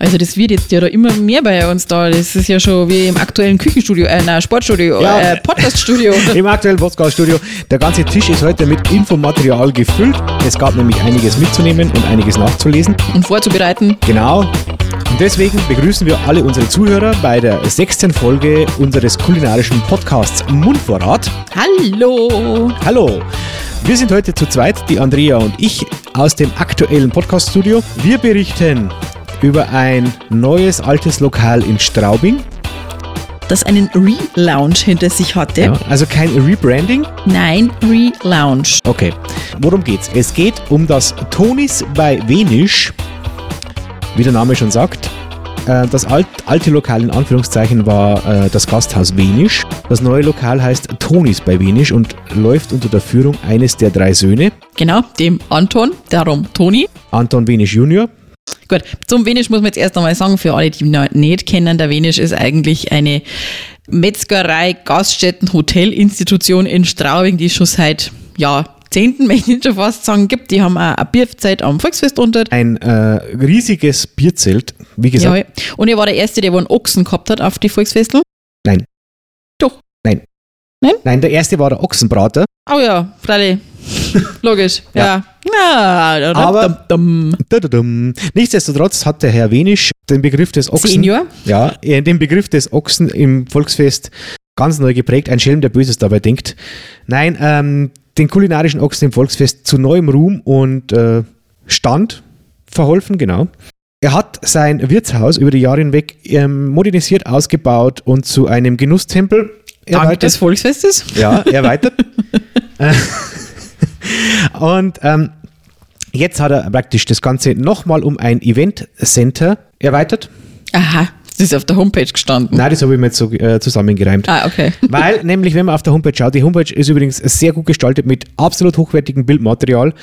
Also das wird jetzt ja da immer mehr bei uns da. Das ist ja schon wie im aktuellen Küchenstudio, äh, nein, Sportstudio, Ja. äh, Podcaststudio. Im aktuellen Podcast-Studio. Der ganze Tisch ist heute mit Infomaterial gefüllt. Es gab nämlich einiges mitzunehmen und einiges nachzulesen. und vorzubereiten. Genau. Und deswegen begrüßen wir alle unsere Zuhörer bei der sechsten Folge unseres kulinarischen Podcasts Mundvorrat. Hallo! Hallo! Wir sind heute zu zweit, die Andrea und ich, aus dem aktuellen Podcast-Studio. Wir berichten über ein neues altes Lokal in Straubing. Das einen Relaunch hinter sich hatte. Ja, also kein Rebranding. Nein, Relaunch. Okay. Worum geht's? Es geht um das Tonis bei Wenisch. Wie der Name schon sagt. Äh, Das alt, alte Lokal in Anführungszeichen war äh, das Gasthaus Wenisch. Das neue Lokal heißt Tonis bei Wenisch und läuft unter der Führung eines der drei Söhne, Genau, dem Anton, darum Toni. Anton Wenisch Junior. Gut, zum Wenisch muss man jetzt erst einmal sagen, für alle, die ihn nicht kennen, der Wenisch ist eigentlich eine Metzgerei, Gaststätten, Hotelinstitution in Straubing, die schon seit Jahrzehnten, möchte ich schon fast sagen, gibt. Die haben auch eine Bierzeit am Volksfest unter. Ein äh, riesiges Bierzelt. Wie gesagt, Ja, und er war der Erste, der einen Ochsen gehabt hat auf die Volksfestel. Nein. Doch. Nein. Nein? Nein, der erste war der Ochsenbrater. Oh ja, freilich. Logisch, ja. ja. Aber-. Nichtsdestotrotz hat der Herr Wenisch den Begriff des Ochsen. Senior. Ja, äh, den Begriff des Ochsen im Volksfest ganz neu geprägt. Ein Schelm, der Böses dabei denkt. Nein, ähm, den kulinarischen Ochsen im Volksfest zu neuem Ruhm und äh, Stand verholfen, genau. Er hat sein Wirtshaus über die Jahre hinweg ähm, modernisiert, ausgebaut und zu einem Genusstempel Dank des Volksfestes. ja, erweitert. Und ähm, jetzt hat er praktisch das Ganze nochmal um ein Event Center erweitert. Aha, das ist auf der Homepage gestanden. Nein, das habe ich mir jetzt so äh, zusammengereimt. Ah, okay. Weil nämlich, wenn man auf der Homepage schaut, die Homepage ist übrigens sehr gut gestaltet mit absolut hochwertigem Bildmaterial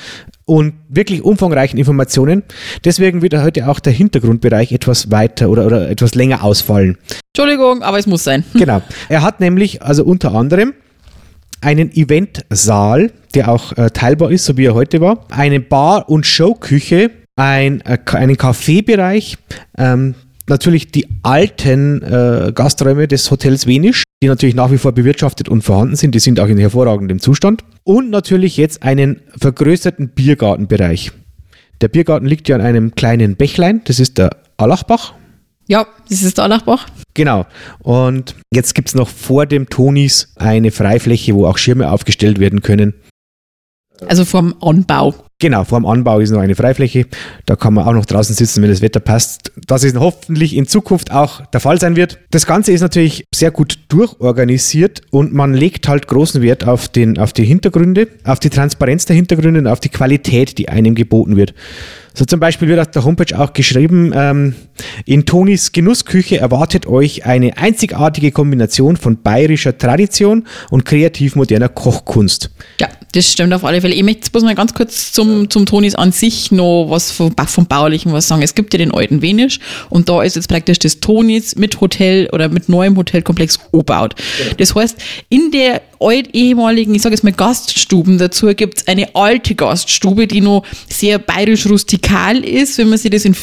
und wirklich umfangreichen Informationen. Deswegen wird heute auch der Hintergrundbereich etwas weiter oder, oder etwas länger ausfallen. Entschuldigung, aber es muss sein. Genau. Er hat nämlich also unter anderem einen Eventsaal, der auch äh, teilbar ist, so wie er heute war, eine Bar- und Showküche, ein, äh, einen Kaffeebereich, ähm, natürlich die alten äh, Gasträume des Hotels Wenisch, die natürlich nach wie vor bewirtschaftet und vorhanden sind, die sind auch in hervorragendem Zustand und natürlich jetzt einen vergrößerten Biergartenbereich. Der Biergarten liegt ja an einem kleinen Bächlein, das ist der Allachbach. Ja, das ist der Allachbach. Genau. Und jetzt gibt es noch vor dem Tonis eine Freifläche, wo auch Schirme aufgestellt werden können. Also vom Anbau. Genau, vor dem Anbau ist noch eine Freifläche. Da kann man auch noch draußen sitzen, wenn das Wetter passt. Das ist hoffentlich in Zukunft auch der Fall sein wird. Das Ganze ist natürlich sehr gut durchorganisiert und man legt halt großen Wert auf, den, auf die Hintergründe, auf die Transparenz der Hintergründe und auf die Qualität, die einem geboten wird. So zum Beispiel wird auf der Homepage auch geschrieben, ähm, in Tonis Genussküche erwartet euch eine einzigartige Kombination von bayerischer Tradition und kreativ moderner Kochkunst. Ja, das stimmt auf alle Fälle. Ich möchte jetzt bloß mal ganz kurz zum, zum Tonis an sich noch was vom, vom Baulichen was sagen. Es gibt ja den alten Wenisch und da ist jetzt praktisch das Tonis mit Hotel oder mit neuem Hotelkomplex umgebaut. Das heißt, in der alt ehemaligen, ich sage jetzt mal Gaststuben dazu, gibt es eine alte Gaststube, die noch sehr bayerisch-rustikal ist, wenn man sich das in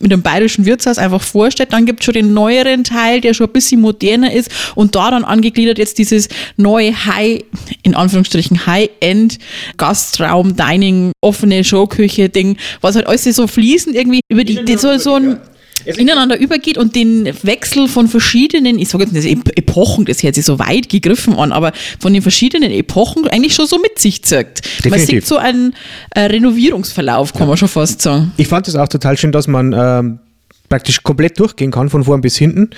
mit einem bayerischen Wirtshaus einfach vorstellt. Dann gibt es schon den neueren Teil, der schon ein bisschen moderner ist und da dann angegliedert jetzt dieses neue High, in Anführungsstrichen High-End Gastraum, Dining, offene Showküche Ding, was halt alles so fließend irgendwie über die, die so, so ein ineinander übergeht und den Wechsel von verschiedenen, ich sage jetzt nicht Ep- Epochen, das hört sich so weit gegriffen an, aber von den verschiedenen Epochen eigentlich schon so mit sich zirkt. Man Definitiv. sieht so einen äh, Renovierungsverlauf, kann man schon fast sagen. Ich fand es auch total schön, dass man ähm, praktisch komplett durchgehen kann, von vorn bis hinten.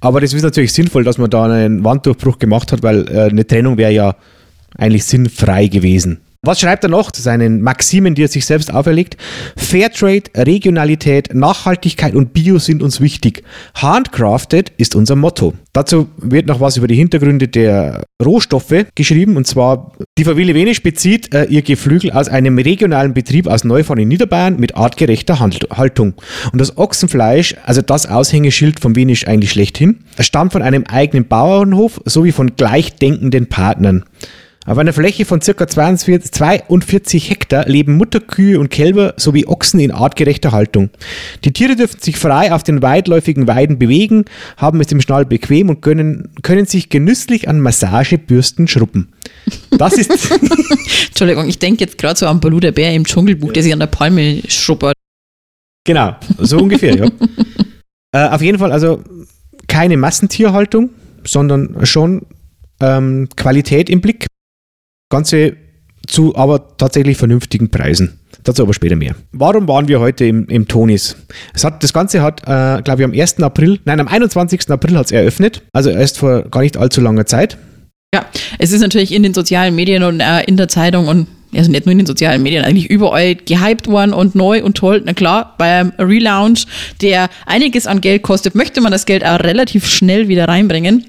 Aber das ist natürlich sinnvoll, dass man da einen Wanddurchbruch gemacht hat, weil äh, eine Trennung wäre ja eigentlich sinnfrei gewesen. Was schreibt er noch? Seinen Maximen, die er sich selbst auferlegt. Fairtrade, Regionalität, Nachhaltigkeit und Bio sind uns wichtig. Handcrafted ist unser Motto. Dazu wird noch was über die Hintergründe der Rohstoffe geschrieben. Und zwar, die Familie Wenisch bezieht äh, ihr Geflügel aus einem regionalen Betrieb aus Neufahren in Niederbayern mit artgerechter Haltung. Und das Ochsenfleisch, also das Aushängeschild vom Wenisch eigentlich schlechthin, stammt von einem eigenen Bauernhof sowie von gleichdenkenden Partnern. Auf einer Fläche von ca. 42, 42 Hektar leben Mutterkühe und Kälber sowie Ochsen in artgerechter Haltung. Die Tiere dürfen sich frei auf den weitläufigen Weiden bewegen, haben es im Stall bequem und können, können sich genüsslich an Massagebürsten schrubben. Das ist. Entschuldigung, ich denke jetzt gerade so an Baloo der Bär im Dschungelbuch, der sich an der Palme schrubbert. genau, so ungefähr, ja. Äh, auf jeden Fall also keine Massentierhaltung, sondern schon ähm, Qualität im Blick. Ganze zu aber tatsächlich vernünftigen Preisen. Dazu aber später mehr. Warum waren wir heute im, im Tonis? Es hat, das Ganze hat, äh, glaube ich, am 1. April, nein, am 21. April hat es eröffnet. Also erst vor gar nicht allzu langer Zeit. Ja, es ist natürlich in den sozialen Medien und äh, in der Zeitung und also nicht nur in den sozialen Medien, eigentlich überall gehypt worden und neu und toll. Na klar, beim Relaunch, der einiges an Geld kostet, möchte man das Geld auch relativ schnell wieder reinbringen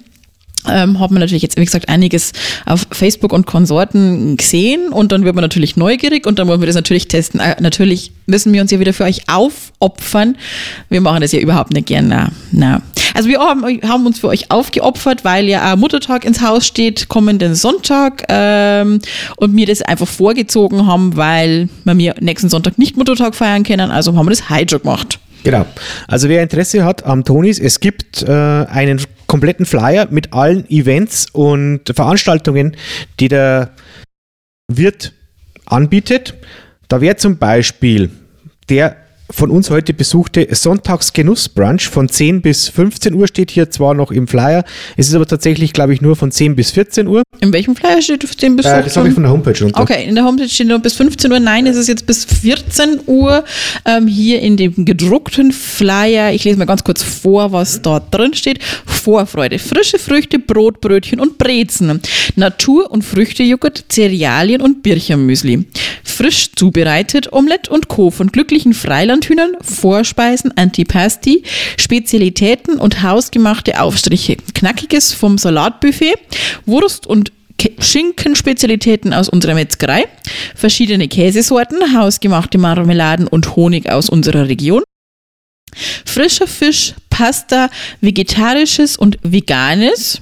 ähm, hat man natürlich jetzt, wie gesagt, einiges auf Facebook und Konsorten gesehen und dann wird man natürlich neugierig und dann wollen wir das natürlich testen. Äh, natürlich müssen wir uns ja wieder für euch aufopfern. Wir machen das ja überhaupt nicht gern. Na, na. Also wir haben, haben uns für euch aufgeopfert, weil ja auch Muttertag ins Haus steht, kommenden Sonntag ähm, und mir das einfach vorgezogen haben, weil wir mir nächsten Sonntag nicht Muttertag feiern können, also haben wir das heute schon gemacht. Genau. Also wer Interesse hat am Tonis, es gibt äh, einen kompletten Flyer mit allen Events und Veranstaltungen, die der Wirt anbietet. Da wäre zum Beispiel der von uns heute besuchte Sonntagsgenussbrunch von 10 bis 15 Uhr steht hier zwar noch im Flyer, es ist aber tatsächlich, glaube ich, nur von 10 bis 14 Uhr. In welchem Flyer steht 10 bis 15 Uhr? Äh, das habe ich von der Homepage runter. Okay, in der Homepage steht nur bis 15 Uhr. Nein, es ist jetzt bis 14 Uhr ähm, hier in dem gedruckten Flyer. Ich lese mal ganz kurz vor, was dort drin steht. Vorfreude, frische Früchte, Brot, Brötchen und Brezen. Natur- und Früchtejoghurt, Cerealien und Birchermüsli. Frisch zubereitet, Omelette und Co. von glücklichen Freiland Landhühnern, Vorspeisen, Antipasti, Spezialitäten und hausgemachte Aufstriche. Knackiges vom Salatbuffet, Wurst und Schinkenspezialitäten aus unserer Metzgerei, verschiedene Käsesorten, hausgemachte Marmeladen und Honig aus unserer Region, frischer Fisch, Pasta, vegetarisches und veganes,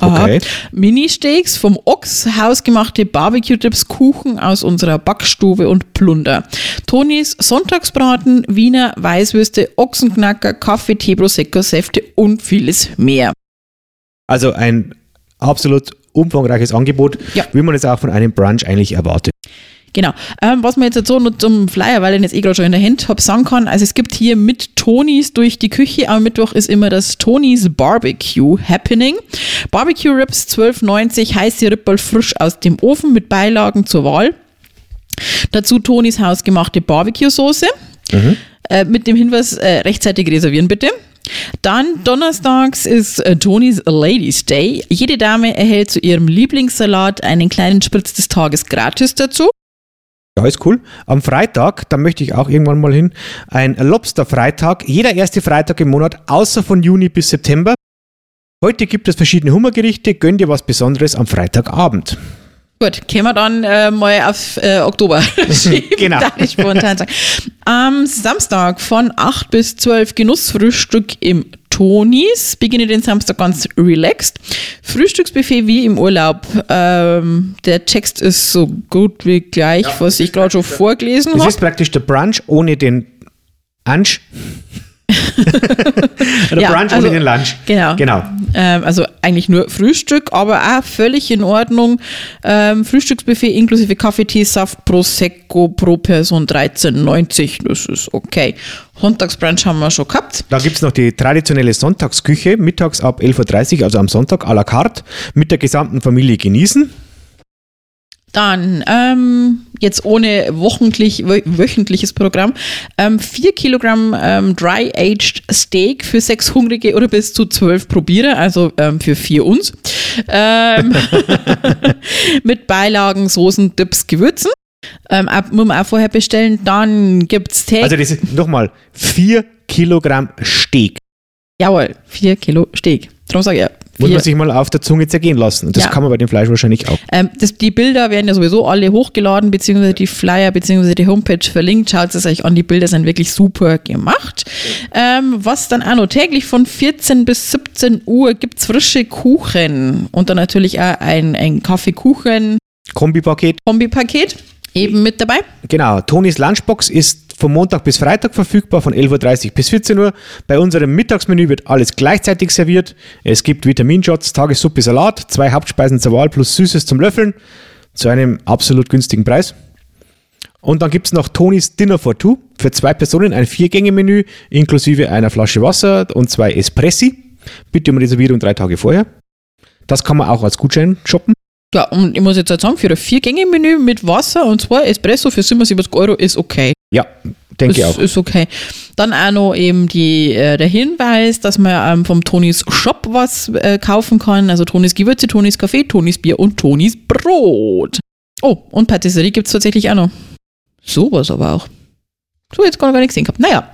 Okay. Mini-Steaks vom Ochs, hausgemachte Barbecue-Dips, Kuchen aus unserer Backstube und Plunder. Tonis Sonntagsbraten, Wiener Weißwürste, Ochsenknacker, Kaffee, Tee, Prosecco, Säfte und vieles mehr. Also ein absolut umfangreiches Angebot, ja. wie man es auch von einem Brunch eigentlich erwartet. Genau. Ähm, was man jetzt so nur zum Flyer, weil ich jetzt eh gerade schon in der Hand habe, sagen kann, also es gibt hier mit Tonys durch die Küche. Am Mittwoch ist immer das Tonys Barbecue Happening. Barbecue Rips 12,90, heiße Rippel frisch aus dem Ofen mit Beilagen zur Wahl. Dazu Tonys hausgemachte Barbecue-Soße. Mhm. Äh, mit dem Hinweis, äh, rechtzeitig reservieren bitte. Dann donnerstags ist äh, Tonys Ladies Day. Jede Dame erhält zu ihrem Lieblingssalat einen kleinen Spritz des Tages gratis dazu. Ja, ist cool. Am Freitag, da möchte ich auch irgendwann mal hin, ein Lobster-Freitag. Jeder erste Freitag im Monat, außer von Juni bis September. Heute gibt es verschiedene Hummergerichte. Gönn dir was Besonderes am Freitagabend. Gut, können wir dann äh, mal auf äh, Oktober schieben, genau. ich spontan sagen. Am Samstag von 8 bis 12 Genussfrühstück im Tonis. Beginne den Samstag ganz relaxed. Frühstücksbuffet wie im Urlaub. Ähm, der Text ist so gut wie gleich, ja, was ich gerade schon vorgelesen habe. Das ist praktisch der Brunch ohne den Ansch. der ja, Brunch also, ohne den Lunch. Genau. genau. Ähm, also eigentlich nur Frühstück, aber auch völlig in Ordnung. Ähm, Frühstücksbuffet inklusive Kaffee, Tee, Saft, Prosecco pro Person 13,90. Das ist okay. Sonntagsbrunch haben wir schon gehabt. Da gibt es noch die traditionelle Sonntagsküche, mittags ab 11.30 Uhr, also am Sonntag à la carte, mit der gesamten Familie genießen. Dann, ähm, jetzt ohne wochentlich, wöchentliches Programm, ähm, 4 Kilogramm ähm, Dry-Aged Steak für sechs Hungrige oder bis zu zwölf Probierer, also ähm, für vier uns. Ähm, mit Beilagen, Soßen, Dips, Gewürzen. Ähm, ab, muss man auch vorher bestellen. Dann gibt es Steak. Also das ist nochmal 4 Kilogramm Steak. Jawohl, 4 Kilo Steak. Darum sage ich ja. Muss man sich mal auf der Zunge zergehen lassen. Und das ja. kann man bei dem Fleisch wahrscheinlich auch. Ähm, das, die Bilder werden ja sowieso alle hochgeladen, beziehungsweise die Flyer, beziehungsweise die Homepage verlinkt. Schaut es euch an, die Bilder sind wirklich super gemacht. Ähm, was dann auch noch täglich von 14 bis 17 Uhr gibt es frische Kuchen und dann natürlich auch ein, ein Kaffeekuchen Kombipaket. Kombipaket eben mit dabei. Genau, Tonis Lunchbox ist von Montag bis Freitag verfügbar, von 11.30 Uhr bis 14 Uhr. Bei unserem Mittagsmenü wird alles gleichzeitig serviert. Es gibt Vitaminshots, Tagessuppe, Salat, zwei Hauptspeisen zur Wahl plus Süßes zum Löffeln zu einem absolut günstigen Preis. Und dann gibt es noch Tonis Dinner for Two für zwei Personen, ein Vier-Gänge-Menü inklusive einer Flasche Wasser und zwei Espressi. Bitte um Reservierung drei Tage vorher. Das kann man auch als Gutschein shoppen. Ja, und ich muss jetzt halt sagen, für ein Vier-Gänge-Menü mit Wasser und zwei Espresso für 77 Euro ist okay. Ja, denke ich auch. ist okay. Dann auch noch eben die, äh, der Hinweis, dass man ähm, vom Tonis Shop was äh, kaufen kann. Also Tonis Gewürze, Tonis Kaffee, Tonis Bier und Tonis Brot. Oh, und Patisserie gibt es tatsächlich auch noch. Sowas aber auch. So, jetzt gar nicht gesehen gehabt. Naja,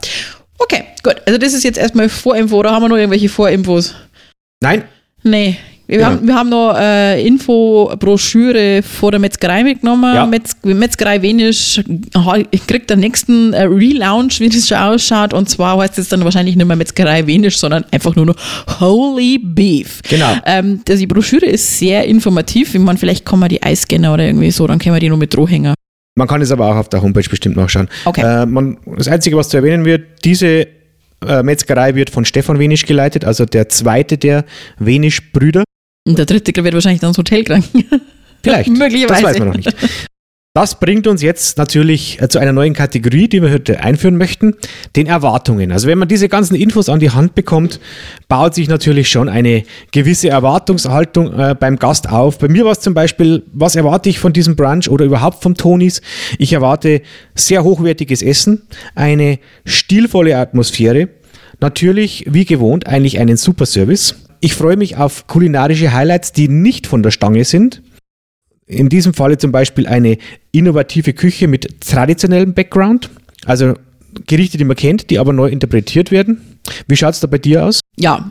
okay, gut. Also das ist jetzt erstmal Vorinfo. Oder haben wir noch irgendwelche Vorinfos? Nein, Nee. Wir, Genau. haben, wir haben noch äh, Info-Broschüre vor der Metzgerei mitgenommen. Ja. Metz, Metzgerei Wenisch kriegt den nächsten äh, Relaunch, wie das schon ausschaut. Und zwar heißt es dann wahrscheinlich nicht mehr Metzgerei Wenisch, sondern einfach nur noch Holy Beef. Genau. Ähm, das- die Broschüre ist sehr informativ. Ich meine, vielleicht kann man die Eiscanner oder irgendwie so, dann können wir die nur mit Drohhänger. man kann es aber auch auf der Homepage bestimmt nachschauen. Okay. Äh, man, das Einzige, was zu erwähnen wird, diese äh, Metzgerei wird von Stefan Wenisch geleitet, also der zweite der Wenisch-Brüder. Und der dritte wird wahrscheinlich dann das Hotel kranken. Vielleicht. Möglicherweise. Das weiß man noch nicht. Das bringt uns jetzt natürlich äh, zu einer neuen Kategorie, die wir heute einführen möchten, den Erwartungen. Also wenn man diese ganzen Infos an die Hand bekommt, baut sich natürlich schon eine gewisse Erwartungshaltung äh, beim Gast auf. Bei mir war es zum Beispiel, was erwarte ich von diesem Brunch oder überhaupt vom Tonis? Ich erwarte sehr hochwertiges Essen, eine stilvolle Atmosphäre, natürlich wie gewohnt eigentlich einen super Service. Ich freue mich auf kulinarische Highlights, die nicht von der Stange sind. In diesem Falle zum Beispiel eine innovative Küche mit traditionellem Background, also Gerichte, die man kennt, die aber neu interpretiert werden. Wie schaut es da bei dir aus? ja,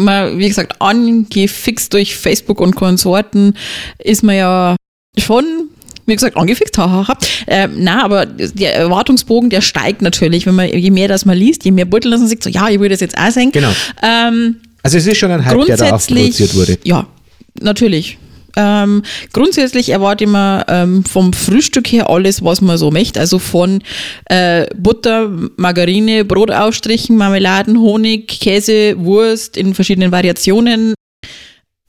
mal, wie gesagt, angefixt durch Facebook und Konsorten ist man ja schon, wie gesagt, angefixt, hahaha. Ähm, na, aber der Erwartungsbogen, der steigt natürlich, wenn man, je mehr das man liest, je mehr Beutel das man sagt, so, ja, ich will das jetzt auch sehen. Genau. Ähm, Also es ist schon ein Hype, der da produziert wurde. ja, natürlich. Ähm, grundsätzlich erwarte ich mir ähm, vom Frühstück her alles, was man so möchte. Also von äh, Butter, Margarine, Brotaufstrichen, Marmeladen, Honig, Käse, Wurst in verschiedenen Variationen.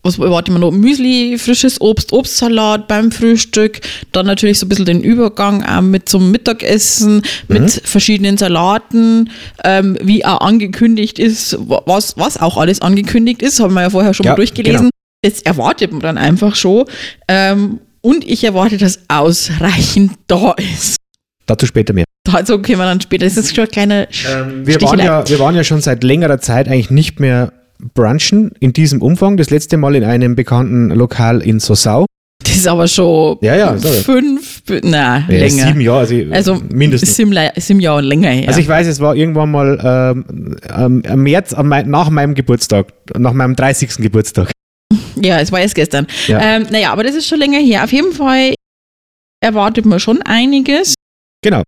Was erwarte ich mir noch? Müsli, frisches Obst, Obstsalat beim Frühstück. Dann natürlich so ein bisschen den Übergang auch mit zum Mittagessen, mit verschiedenen Salaten, ähm, wie auch angekündigt ist, wa- was, was auch alles angekündigt ist, haben wir ja vorher schon Ja, mal durchgelesen. Das erwartet man dann einfach schon. Ähm, und ich erwarte, dass ausreichend da ist. Dazu später mehr. Dazu können wir dann später. Das ist schon ein kleiner Ähm, Wir waren, ja, wir waren ja schon seit längerer Zeit eigentlich nicht mehr brunchen in diesem Umfang. Das letzte Mal in einem bekannten Lokal in Sosau. Das ist aber schon Ja, ja, fünf, na, Ja, länger. Sieben Jahre, also, Also mindestens. Sieben, sieben Jahre länger her. Also ich weiß, es war irgendwann mal ähm, ähm, im März nach meinem Geburtstag, nach meinem 30. Geburtstag. ja, es war erst gestern. Ja. Ähm, naja, aber das ist schon länger her. Auf jeden Fall erwartet man schon einiges. Genau,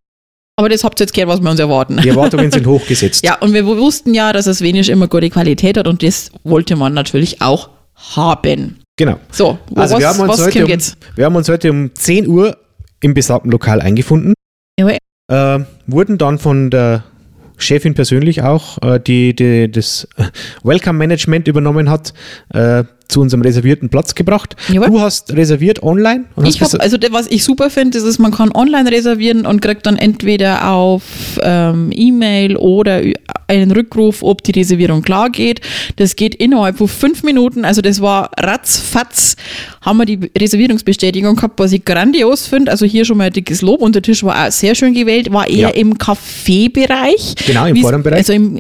Aber das habt ihr jetzt gehört, was wir uns erwarten. die Erwartungen sind hochgesetzt. Ja, und wir wussten ja, dass es wenig immer gute Qualität hat und das wollte man natürlich auch haben. Genau. So, wo- Also was, wir haben, uns heute kommt um, jetzt? wir haben uns heute um 10 Uhr im besagten Lokal eingefunden. Jawohl. Äh, wurden dann von der Chefin persönlich auch, äh, die, die das Welcome Management übernommen hat, äh, zu unserem reservierten Platz gebracht. Jawohl. Du hast reserviert online Ich hab, also was ich super finde, ist, dass man kann online reservieren und kriegt dann entweder auf ähm, E-Mail oder einen Rückruf, ob die Reservierung klar geht. Das geht innerhalb von fünf Minuten. Also das war ratzfatz, haben wir die Reservierungsbestätigung gehabt, was ich grandios finde. Also hier schon mal ein dickes Lob und der Tisch war auch sehr schön gewählt, war eher Ja. im Kaffeebereich. Genau, im Wie's- vorderen Bereich. Also im,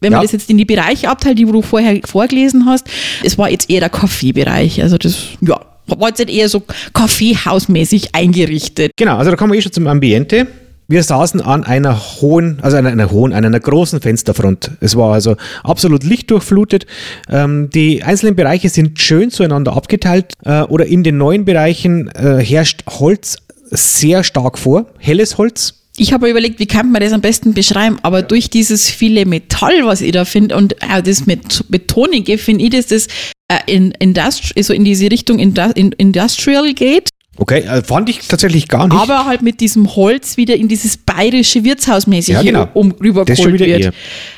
wenn man Ja. das jetzt in die Bereiche abteilt, die du vorher vorgelesen hast, es war jetzt eher der Kaffeebereich. Also das, ja, war jetzt eher so kaffeehausmäßig eingerichtet. Genau, also da kommen wir eh schon zum Ambiente. Wir saßen an einer hohen, also an einer hohen, an einer großen Fensterfront. Es war also absolut lichtdurchflutet. Ähm, die einzelnen Bereiche sind schön zueinander abgeteilt äh, oder in den neuen Bereichen äh, herrscht Holz sehr stark vor, helles Holz. Ich habe überlegt, wie kann man das am besten beschreiben, aber durch dieses viele Metall, was ich da finde und auch das mit Betonige, finde ich, dass das äh, in, Industri so in diese Richtung Indu in Industrial geht. Okay, äh, fand ich tatsächlich gar nicht. aber halt mit diesem Holz wieder in dieses bayerische Wirtshausmäßige Ja, genau. um Das rübergeholt wird. eher.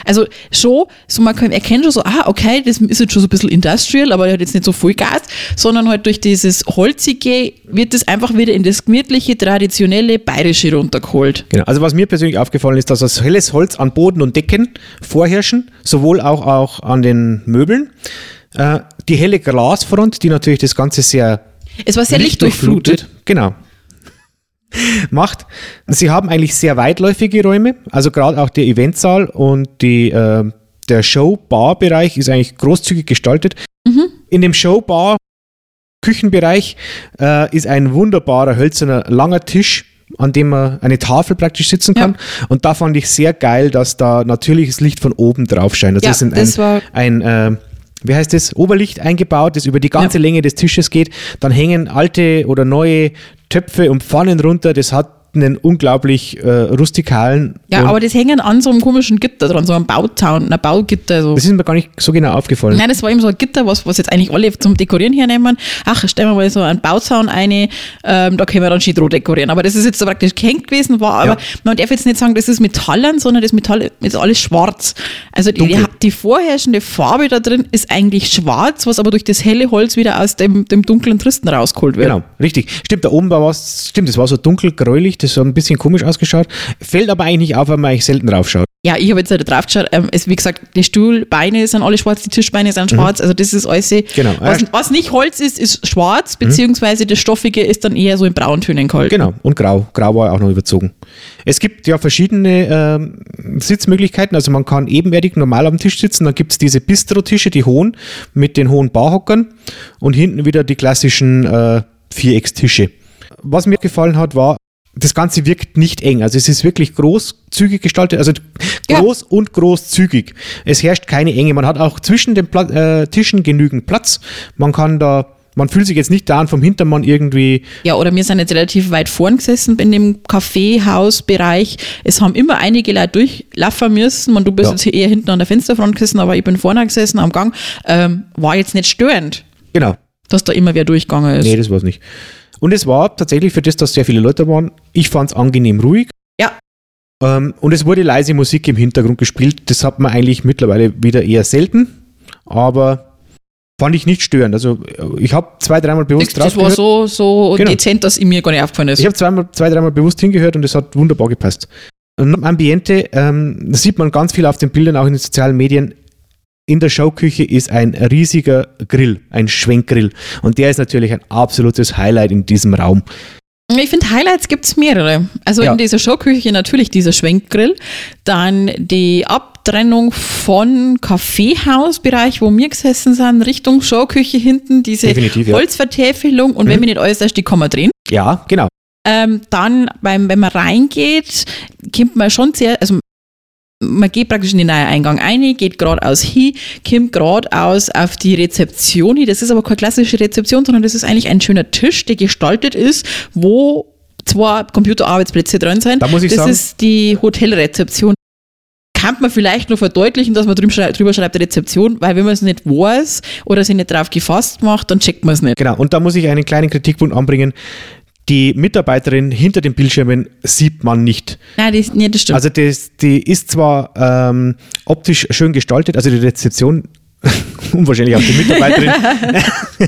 Also schon, so man kann erkennt schon so, ah, okay, das ist jetzt schon so ein bisschen industrial, aber hat jetzt nicht so viel Gas, sondern halt durch dieses Holzige wird es einfach wieder in das gemütliche, traditionelle bayerische runtergeholt. Genau. Also was mir persönlich aufgefallen ist, dass das helles Holz an Boden und Decken vorherrschen, sowohl auch, auch an den Möbeln. Äh, die helle Glasfront, die natürlich das Ganze sehr Es war sehr lichtdurchflutet. Genau. Macht. Sie haben eigentlich sehr weitläufige Räume, also gerade auch der Eventsaal und die, äh, der Show-Bar-Bereich ist eigentlich großzügig gestaltet. Mhm. In dem Show-Bar Küchenbereich äh, ist ein wunderbarer hölzerner langer Tisch, an dem man eine Tafel praktisch sitzen Ja. kann. Und da fand ich sehr geil, dass da natürliches Licht von oben drauf scheint. Also Ja, das war- ein, ein äh, wie heißt das, Oberlicht eingebaut, das über die ganze Ja. Länge des Tisches geht. Dann hängen alte oder neue Töpfe und Pfannen runter. Das hat einen unglaublich äh, rustikalen. Ja, aber das hängen an so einem komischen Gitter dran, so einem Bauzaun, ein Baugitter. So. das ist mir gar nicht so genau aufgefallen. Nein, das war eben so ein Gitter, was, was jetzt eigentlich alle zum Dekorieren hernehmen. Ach, stellen wir mal so einen Bauzaun ein, ähm, da können wir dann Schidro dekorieren. Aber das ist jetzt so praktisch gehängt gewesen, war aber, Ja. man darf jetzt nicht sagen, das ist Metallern, sondern das Metall ist alles schwarz. Also die, die, vorherrschende Farbe da drin ist eigentlich schwarz, was aber durch das helle Holz wieder aus dem, dem dunklen Tristen rausgeholt wird. Genau, richtig. Stimmt, da oben war was, stimmt, das war so dunkel hat ein bisschen komisch ausgeschaut. Fällt aber eigentlich nicht auf, weil man eigentlich selten drauf schaut. Ja, ich habe jetzt da drauf geschaut. Ähm, es, wie gesagt, die Stuhlbeine sind alle schwarz, die Tischbeine sind schwarz. Also das ist alles. Genau. Was, was nicht Holz ist, ist schwarz, beziehungsweise das Stoffige ist dann eher so in Brauntönen gehalten. Genau, und grau. Grau war auch noch überzogen. Es gibt ja verschiedene ähm, Sitzmöglichkeiten. Also man kann ebenwertig normal am Tisch sitzen. Dann gibt es diese Bistro-Tische, die hohen, mit den hohen Barhockern. Und hinten wieder die klassischen äh, Viereckstische. Was mir gefallen hat, war, das Ganze wirkt nicht eng. Also es ist wirklich großzügig gestaltet, also Ja. groß und großzügig. Es herrscht keine Enge. Man hat auch zwischen den Pla äh, Tischen genügend Platz. Man kann da, man fühlt sich jetzt nicht da an vom Hintermann irgendwie Ja, oder wir sind jetzt relativ weit vorn gesessen in dem Kaffeehausbereich. Es haben immer einige Leute durchlaufen müssen. Und du bist Ja. jetzt hier eher hinten an der Fensterfront gesessen, aber ich bin vorne gesessen am Gang. Ähm, war jetzt nicht störend, Genau. dass da immer wer durchgegangen ist. Nee, das war es nicht. Und es war tatsächlich für das, dass sehr viele Leute waren, ich fand es angenehm ruhig. Ja. Ähm, und es wurde leise Musik im Hintergrund gespielt. Das hat man eigentlich mittlerweile wieder eher selten. Aber fand ich nicht störend. Also äh, ich habe zwei, dreimal bewusst das, das war drauf so, so Genau. dezent, dass ihm mir gar nicht aufgefallen ist. Ich habe zweimal, zwei, dreimal bewusst hingehört und es hat wunderbar gepasst. Und am Ambiente ähm, das sieht man ganz viel auf den Bildern, auch in den sozialen Medien. In der Showküche ist ein riesiger Grill, ein Schwenkgrill. Und der ist natürlich ein absolutes Highlight in diesem Raum. Ich finde, Highlights gibt es mehrere. Also Ja. in dieser Showküche natürlich dieser Schwenkgrill, dann die Abtrennung von Kaffeehausbereich, wo wir gesessen sind, Richtung Showküche hinten, diese Definitiv, ja. Mhm. Holzvertäfelung und wenn mir nicht ist, die kann man drehen. Ja, genau. Ähm, dann, beim, wenn man reingeht, kommt man schon sehr, also man geht praktisch in den neuen Eingang ein, geht geradeaus hin, kommt geradeaus auf die Rezeption hin. Das ist aber keine klassische Rezeption, sondern das ist eigentlich ein schöner Tisch, der gestaltet ist, wo zwei Computerarbeitsplätze drin sind. Da muss ich das sagen- ist die Hotelrezeption. Kann man vielleicht noch verdeutlichen, dass man drüber schreibt, Rezeption, weil wenn man es nicht weiß oder sich nicht drauf gefasst macht, dann checkt man es nicht. Genau. Und da muss ich einen kleinen Kritikpunkt anbringen. Die Mitarbeiterin hinter den Bildschirmen sieht man nicht. Nein, das, nee, das stimmt. Also das, die ist zwar ähm, optisch schön gestaltet, also die Rezeption, unwahrscheinlich auch die Mitarbeiterin. du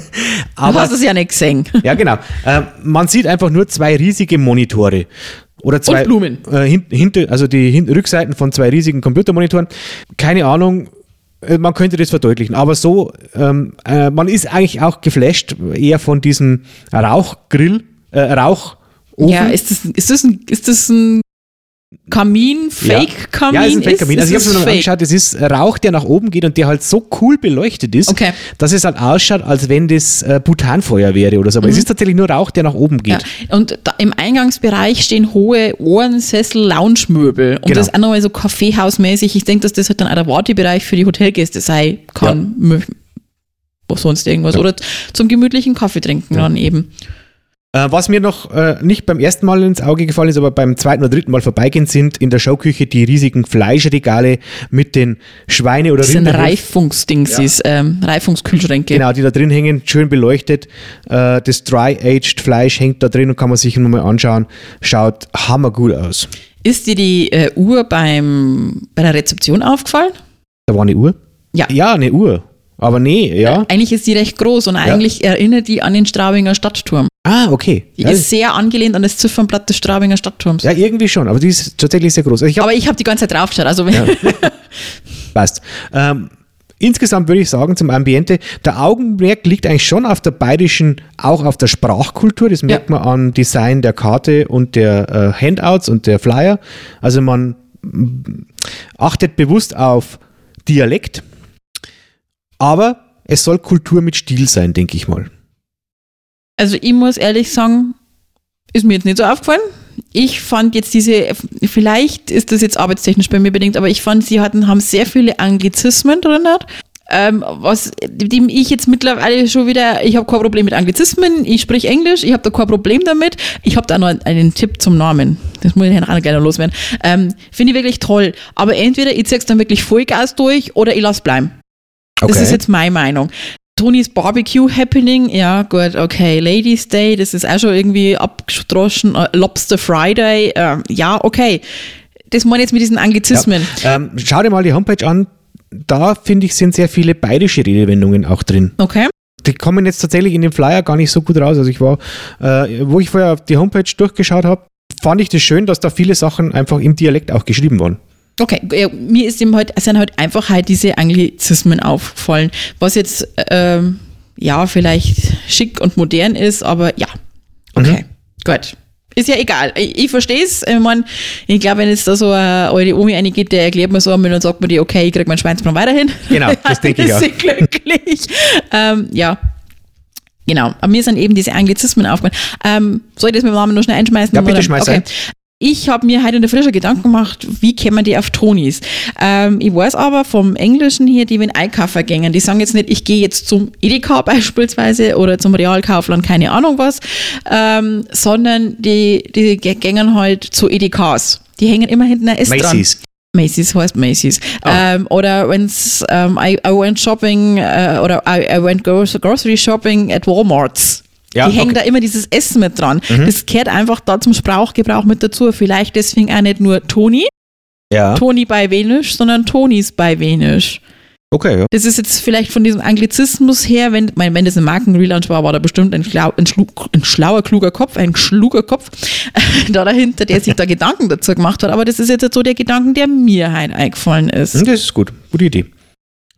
aber hast es ja nicht gesehen. ja, genau. Äh, man sieht einfach nur zwei riesige Monitore. Oder zwei, Blumen. Äh, hin, hinter, also die hin, Rückseiten von zwei riesigen Computermonitoren. Keine Ahnung, äh, man könnte das verdeutlichen. Aber so, ähm, äh, man ist eigentlich auch geflasht eher von diesem Rauchgrill, äh, Rauchofen. Ja, ist das, ist das ein, ist das ein Kamin, Fake-Kamin? Ja, ist ein Fake-Kamin. Also ich habe es es mir noch angeschaut, das ist Rauch, der nach oben geht und der halt so cool beleuchtet ist, Okay. dass es halt ausschaut, als wenn das äh, Butanfeuer wäre oder so. Aber es ist tatsächlich nur Rauch, der nach oben Mhm. Ja. geht. Und da, im Eingangsbereich stehen hohe Ohrensessel, Lounge-Möbel. Und Genau. das ist auch nochmal so Kaffeehausmäßig. Ich denke, dass das halt dann auch der Wartebereich für die Hotelgäste sein kann. Wo sonst irgendwas. Ja. Oder zum gemütlichen Kaffee trinken dann eben. Äh, was mir noch äh, nicht beim ersten Mal ins Auge gefallen ist, aber beim zweiten oder dritten Mal vorbeigehen, sind in der Showküche die riesigen Fleischregale mit den Schweine- oder Das sind Rinderhof- Reifungsdingsies, ähm, Reifungskühlschränke. Genau, die da drin hängen, schön beleuchtet. Äh, das Dry-Aged Fleisch hängt da drin und kann man sich nochmal anschauen. Schaut hammergut aus. Ist dir die äh, Uhr beim, bei der Rezeption aufgefallen? Da war eine Uhr? Ja. Ja, eine Uhr. Aber nee, ja. Eigentlich ist die recht groß und eigentlich erinnert die an den Straubinger Stadtturm. Ah, okay. Die Ja, ist sehr angelehnt an das Ziffernblatt des Straubinger Stadtturms. ja, irgendwie schon, aber die ist tatsächlich sehr groß. Also ich habe Aber ich habe die ganze Zeit draufgeschaut. Also wenn, Passt. Ähm, insgesamt würde ich sagen, zum Ambiente, der Augenmerk liegt eigentlich schon auf der bayerischen, auch auf der Sprachkultur. Das merkt man am Design der Karte und der äh, Handouts und der Flyer. Also man achtet bewusst auf Dialekt, aber es soll Kultur mit Stil sein, denke ich mal. Also ich muss ehrlich sagen, ist mir jetzt nicht so aufgefallen. Ich fand jetzt diese, vielleicht ist das jetzt arbeitstechnisch bei mir bedingt, aber ich fand, sie hatten, haben sehr viele Anglizismen drin. Ähm, was, dem ich jetzt mittlerweile schon wieder, ich habe kein Problem mit Anglizismen, ich spreche Englisch, ich habe da kein Problem damit. Ich habe da noch einen, Tipp zum Namen. Das muss ich nachher gerne loswerden. Ähm, Finde ich wirklich toll. Aber entweder ich zieh's dann wirklich Vollgas durch oder ich lasse bleiben. Das ist jetzt meine Meinung. Tonys Barbecue Happening, ja gut, okay. Ladies Day, das ist auch schon irgendwie abgedroschen. Äh, Lobster Friday, äh, ja, okay. Das meine ich jetzt mit diesen Anglizismen. Ja. Ähm, schau dir mal die Homepage an. Da finde ich, sind sehr viele bayerische Redewendungen auch drin. Okay. Die kommen jetzt tatsächlich in dem Flyer gar nicht so gut raus. Also ich war, äh, wo ich vorher auf die Homepage durchgeschaut habe, fand ich das schön, dass da viele Sachen einfach im Dialekt auch geschrieben waren. Okay, ja, mir ist eben halt, sind halt einfach halt diese Anglizismen aufgefallen, was jetzt, ähm, ja, vielleicht schick und modern ist, aber ja. Okay, gut. Ist ja egal. Ich, ich verstehe es. Ich, mein, ich glaube, wenn jetzt da so eine alte Omi reingeht, der erklärt mir so einmal und sagt mir die, okay, ich krieg meinen Schweinsbraten weiterhin. Genau, das denke ich auch. ist glücklich. ähm, ja. Genau. Aber mir sind eben diese Anglizismen aufgefallen. Ähm, soll ich das mit dem Namen noch schnell einschmeißen? Ja, bitte schmeiß okay. ein. Ich habe mir heute in der Frische Gedanken gemacht, wie kämen die auf Tonis. Ähm, ich weiß aber vom Englischen hier, die wenn einkaufen gängen, die sagen jetzt nicht, ich gehe jetzt zum Edeka beispielsweise oder zum Realkaufland, keine Ahnung was, ähm, sondern die, die gängen halt zu Edekas. Die hängen immer hinten ein S dran. Macy's. Macy's heißt Macy's. Ah. Ähm, oder wenn's ähm, I, I went shopping äh, oder I, I went gro- grocery shopping at Walmarts. Ja, die hängen okay. Mhm. da immer dieses S mit dran. Das gehört einfach da zum Sprachgebrauch mit dazu. Vielleicht deswegen auch nicht nur Toni, Ja. Toni bei Venisch, sondern Tonis bei Venisch. Okay, ja. Das ist jetzt vielleicht von diesem Anglizismus her, wenn, mein, wenn das ein Markenrelaunch war, war da bestimmt ein, schlau, ein, schlu, ein schlauer, kluger Kopf, ein schluger Kopf da dahinter, der sich da Gedanken dazu gemacht hat. Aber das ist jetzt so der Gedanken, der mir halt eingefallen ist. Hm, Das ist gut. Gute Idee.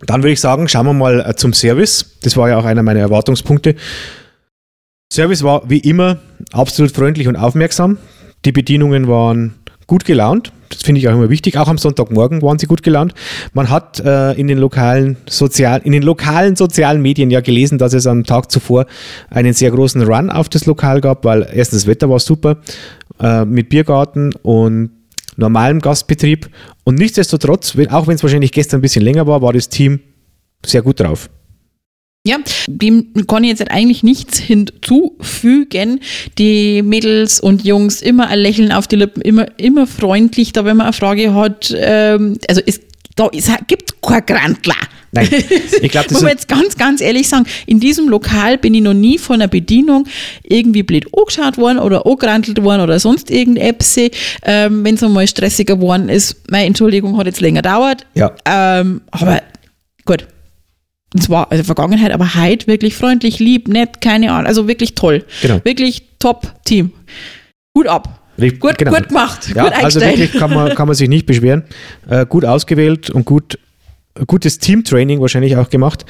Dann würde ich sagen, schauen wir mal äh, zum Service. Das war ja auch einer meiner Erwartungspunkte. Service war wie immer absolut freundlich und aufmerksam. Die Bedienungen waren gut gelaunt. Das finde ich auch immer wichtig. Auch am Sonntagmorgen waren sie gut gelaunt. Man hat äh, in den lokalen sozial, in den lokalen sozialen Medien ja gelesen, dass es am Tag zuvor einen sehr großen Run auf das Lokal gab, weil erstens das Wetter war super äh, mit Biergarten und normalem Gastbetrieb. Und nichtsdestotrotz, auch wenn es wahrscheinlich gestern ein bisschen länger war, war das Team sehr gut drauf. Ja, dem kann ich jetzt eigentlich nichts hinzufügen. Die Mädels und Jungs immer ein Lächeln auf die Lippen, immer, immer freundlich, da wenn man eine Frage hat. Ähm, also es da ist, gibt kein Grantler. Nein, ich glaube, das Muss man jetzt ganz, ganz ehrlich sagen, in diesem Lokal bin ich noch nie von der Bedienung irgendwie blöd angeschaut worden oder angerantelt worden oder sonst irgendetwas. Ähm, Wenn es einmal stressiger geworden ist, meine Entschuldigung, hat jetzt länger gedauert. ja, Ähm, aber gut. Und zwar, also Vergangenheit, aber heute wirklich freundlich, lieb, nett, keine Ahnung. Also wirklich toll. Genau. Wirklich top Team. Gut ab. Richtig, Gut, genau. gut gemacht. Ja, gut also wirklich kann man, kann man sich nicht beschweren. Äh, gut ausgewählt und gut, gutes Teamtraining wahrscheinlich auch gemacht.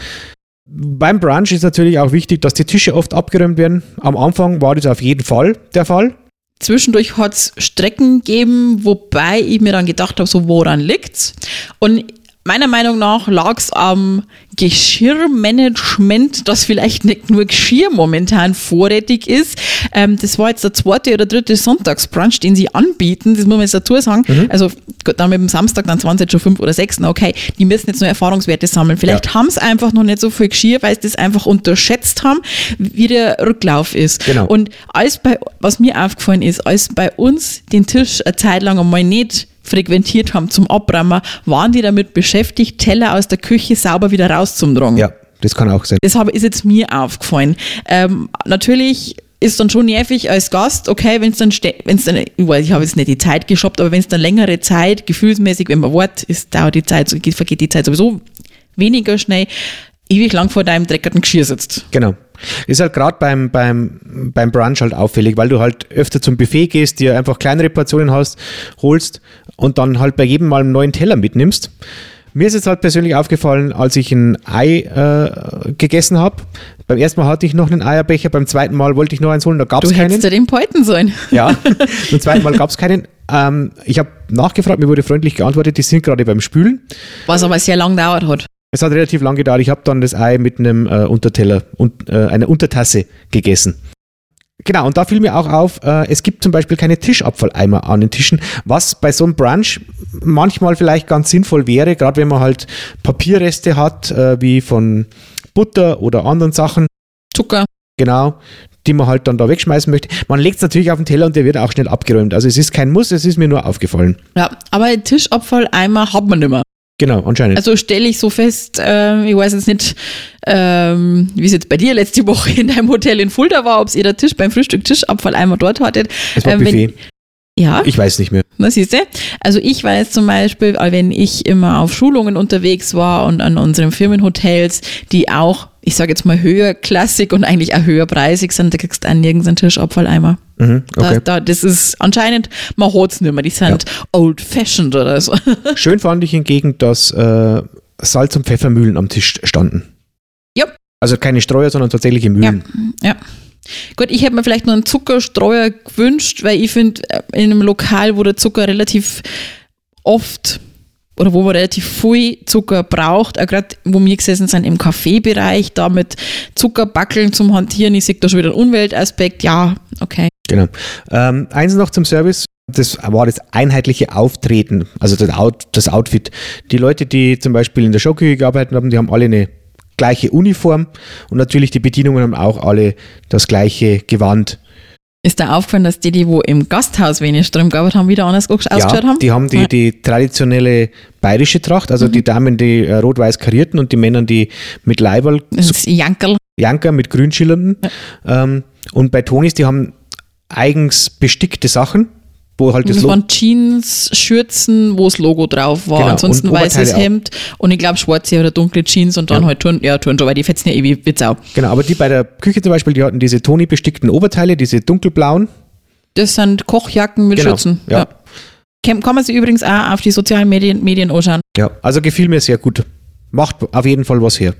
Beim Brunch ist natürlich auch wichtig, dass die Tische oft abgeräumt werden. Am Anfang war das auf jeden Fall der Fall. Zwischendurch hat es Strecken gegeben, wobei ich mir dann gedacht habe, so woran liegt's? Und meiner Meinung nach lag es am Geschirrmanagement, das vielleicht nicht nur Geschirr momentan vorrätig ist. Ähm, das war jetzt der zweite oder dritte Sonntagsbrunch, den sie anbieten, das muss man jetzt dazu sagen. Mhm. Also gut, dann mit dem Samstag, dann 20 schon fünf oder sechs, okay, die müssen jetzt nur Erfahrungswerte sammeln. Vielleicht ja. haben sie einfach noch nicht so viel Geschirr, weil sie das einfach unterschätzt haben, wie der Rücklauf ist. Genau. Und als bei, was mir aufgefallen ist, als bei uns den Tisch eine Zeit lang einmal nicht frequentiert haben zum Abräumen, waren die damit beschäftigt, Teller aus der Küche sauber wieder rauszutragen. Ja, das kann auch sein. Das ist jetzt mir aufgefallen. Ähm, natürlich ist dann schon nervig als Gast, okay, wenn es dann, wenn's dann, ich, weiß, ich habe jetzt nicht die Zeit geshoppt, aber wenn es dann längere Zeit, gefühlsmäßig, wenn man wartet, ist, dauert die Zeit, vergeht die Zeit sowieso weniger schnell, ewig lang vor deinem dreckigen Geschirr sitzt. Genau. Ist halt gerade beim, beim, beim Brunch halt auffällig, weil du halt öfter zum Buffet gehst, dir einfach kleinere Portionen hast, holst und dann halt bei jedem Mal einen neuen Teller mitnimmst. Mir ist jetzt halt persönlich aufgefallen, als ich ein Ei äh, gegessen habe. Beim ersten Mal hatte ich noch einen Eierbecher, beim zweiten Mal wollte ich noch eins holen, da gab es keinen. Du hättest den Peuten sollen. Ja, beim zweiten Mal gab es keinen. Ähm, ich habe nachgefragt, mir wurde freundlich geantwortet, die sind gerade beim Spülen. Was aber sehr lang dauert hat. Es hat relativ lang gedauert. Ich habe dann das Ei mit einem äh, Unterteller und äh, einer Untertasse gegessen. Genau, und da fiel mir auch auf, äh, es gibt zum Beispiel keine Tischabfalleimer an den Tischen, was bei so einem Brunch manchmal vielleicht ganz sinnvoll wäre, gerade wenn man halt Papierreste hat, äh, wie von Butter oder anderen Sachen. Zucker. Genau, die man halt dann da wegschmeißen möchte. Man legt es natürlich auf den Teller und der wird auch schnell abgeräumt. Also es ist kein Muss, es ist mir nur aufgefallen. Ja, aber Tischabfalleimer hat man nicht mehr. Genau, anscheinend. Also stelle ich so fest, äh, ich weiß jetzt nicht, ähm, wie es jetzt bei dir letzte Woche in deinem Hotel in Fulda war, ob ihr der Tisch beim Frühstück Tischabfall einmal dort hattet. Es war ähm, Buffet. Wenn, ja. Ich weiß nicht mehr. Na, siehst du? Also ich weiß zum Beispiel, wenn ich immer auf Schulungen unterwegs war und an unseren Firmenhotels, die auch, ich sage jetzt mal höherklassig und eigentlich auch höherpreisig sind, da kriegst du auch nirgends einen Tischabfalleimer. Mhm, okay. da, da, das ist anscheinend, man hat es nicht mehr, die sind ja. old-fashioned oder so. Schön fand ich hingegen, dass äh, Salz- und Pfeffermühlen am Tisch standen. Ja. Also keine Streuer, sondern tatsächliche Mühlen. Ja. ja. Gut, ich hätte mir vielleicht noch einen Zuckerstreuer gewünscht, weil ich finde, äh, in einem Lokal, wo der Zucker relativ oft oder wo man relativ viel Zucker braucht, auch gerade wo wir gesessen sind im Kaffeebereich, da mit Zuckerbackeln zum Hantieren, ich sehe da schon wieder einen Umweltaspekt, ja, okay. Genau. Ähm, eins noch zum Service. Das war das einheitliche Auftreten, also das, Out, das Outfit. Die Leute, die zum Beispiel in der Showküche gearbeitet haben, die haben alle eine gleiche Uniform und natürlich die Bedienungen haben auch alle das gleiche Gewand. Ist da aufgefallen, dass die, die wo im Gasthaus wenig Strom gearbeitet haben, wieder anders ausgeschaut ja, haben? die haben die, die traditionelle bayerische Tracht, also mhm. die Damen die äh, rot-weiß karierten und die Männer die mit Leiberl. Das Jankerl. Janker mit grünschillernden. Ja. Ähm, und bei Tonis, die haben eigens bestickte Sachen wo halt das, das waren Jeans, Schürzen, wo das Logo drauf war. Genau. Ansonsten und weißes Hemd und ich glaube schwarze oder dunkle Jeans und dann ja. halt Turn, ja, Turnschuhe, weil die fetzen ja ewig wie Sau. Genau, aber die bei der Küche zum Beispiel, die hatten diese Toni-bestickten Oberteile, diese dunkelblauen. Das sind Kochjacken mit genau. Schürzen. Ja. ja. Kann, kann man sich übrigens auch auf die sozialen Medien, Medien anschauen. Ja, also gefiel mir sehr gut. Macht auf jeden Fall was her.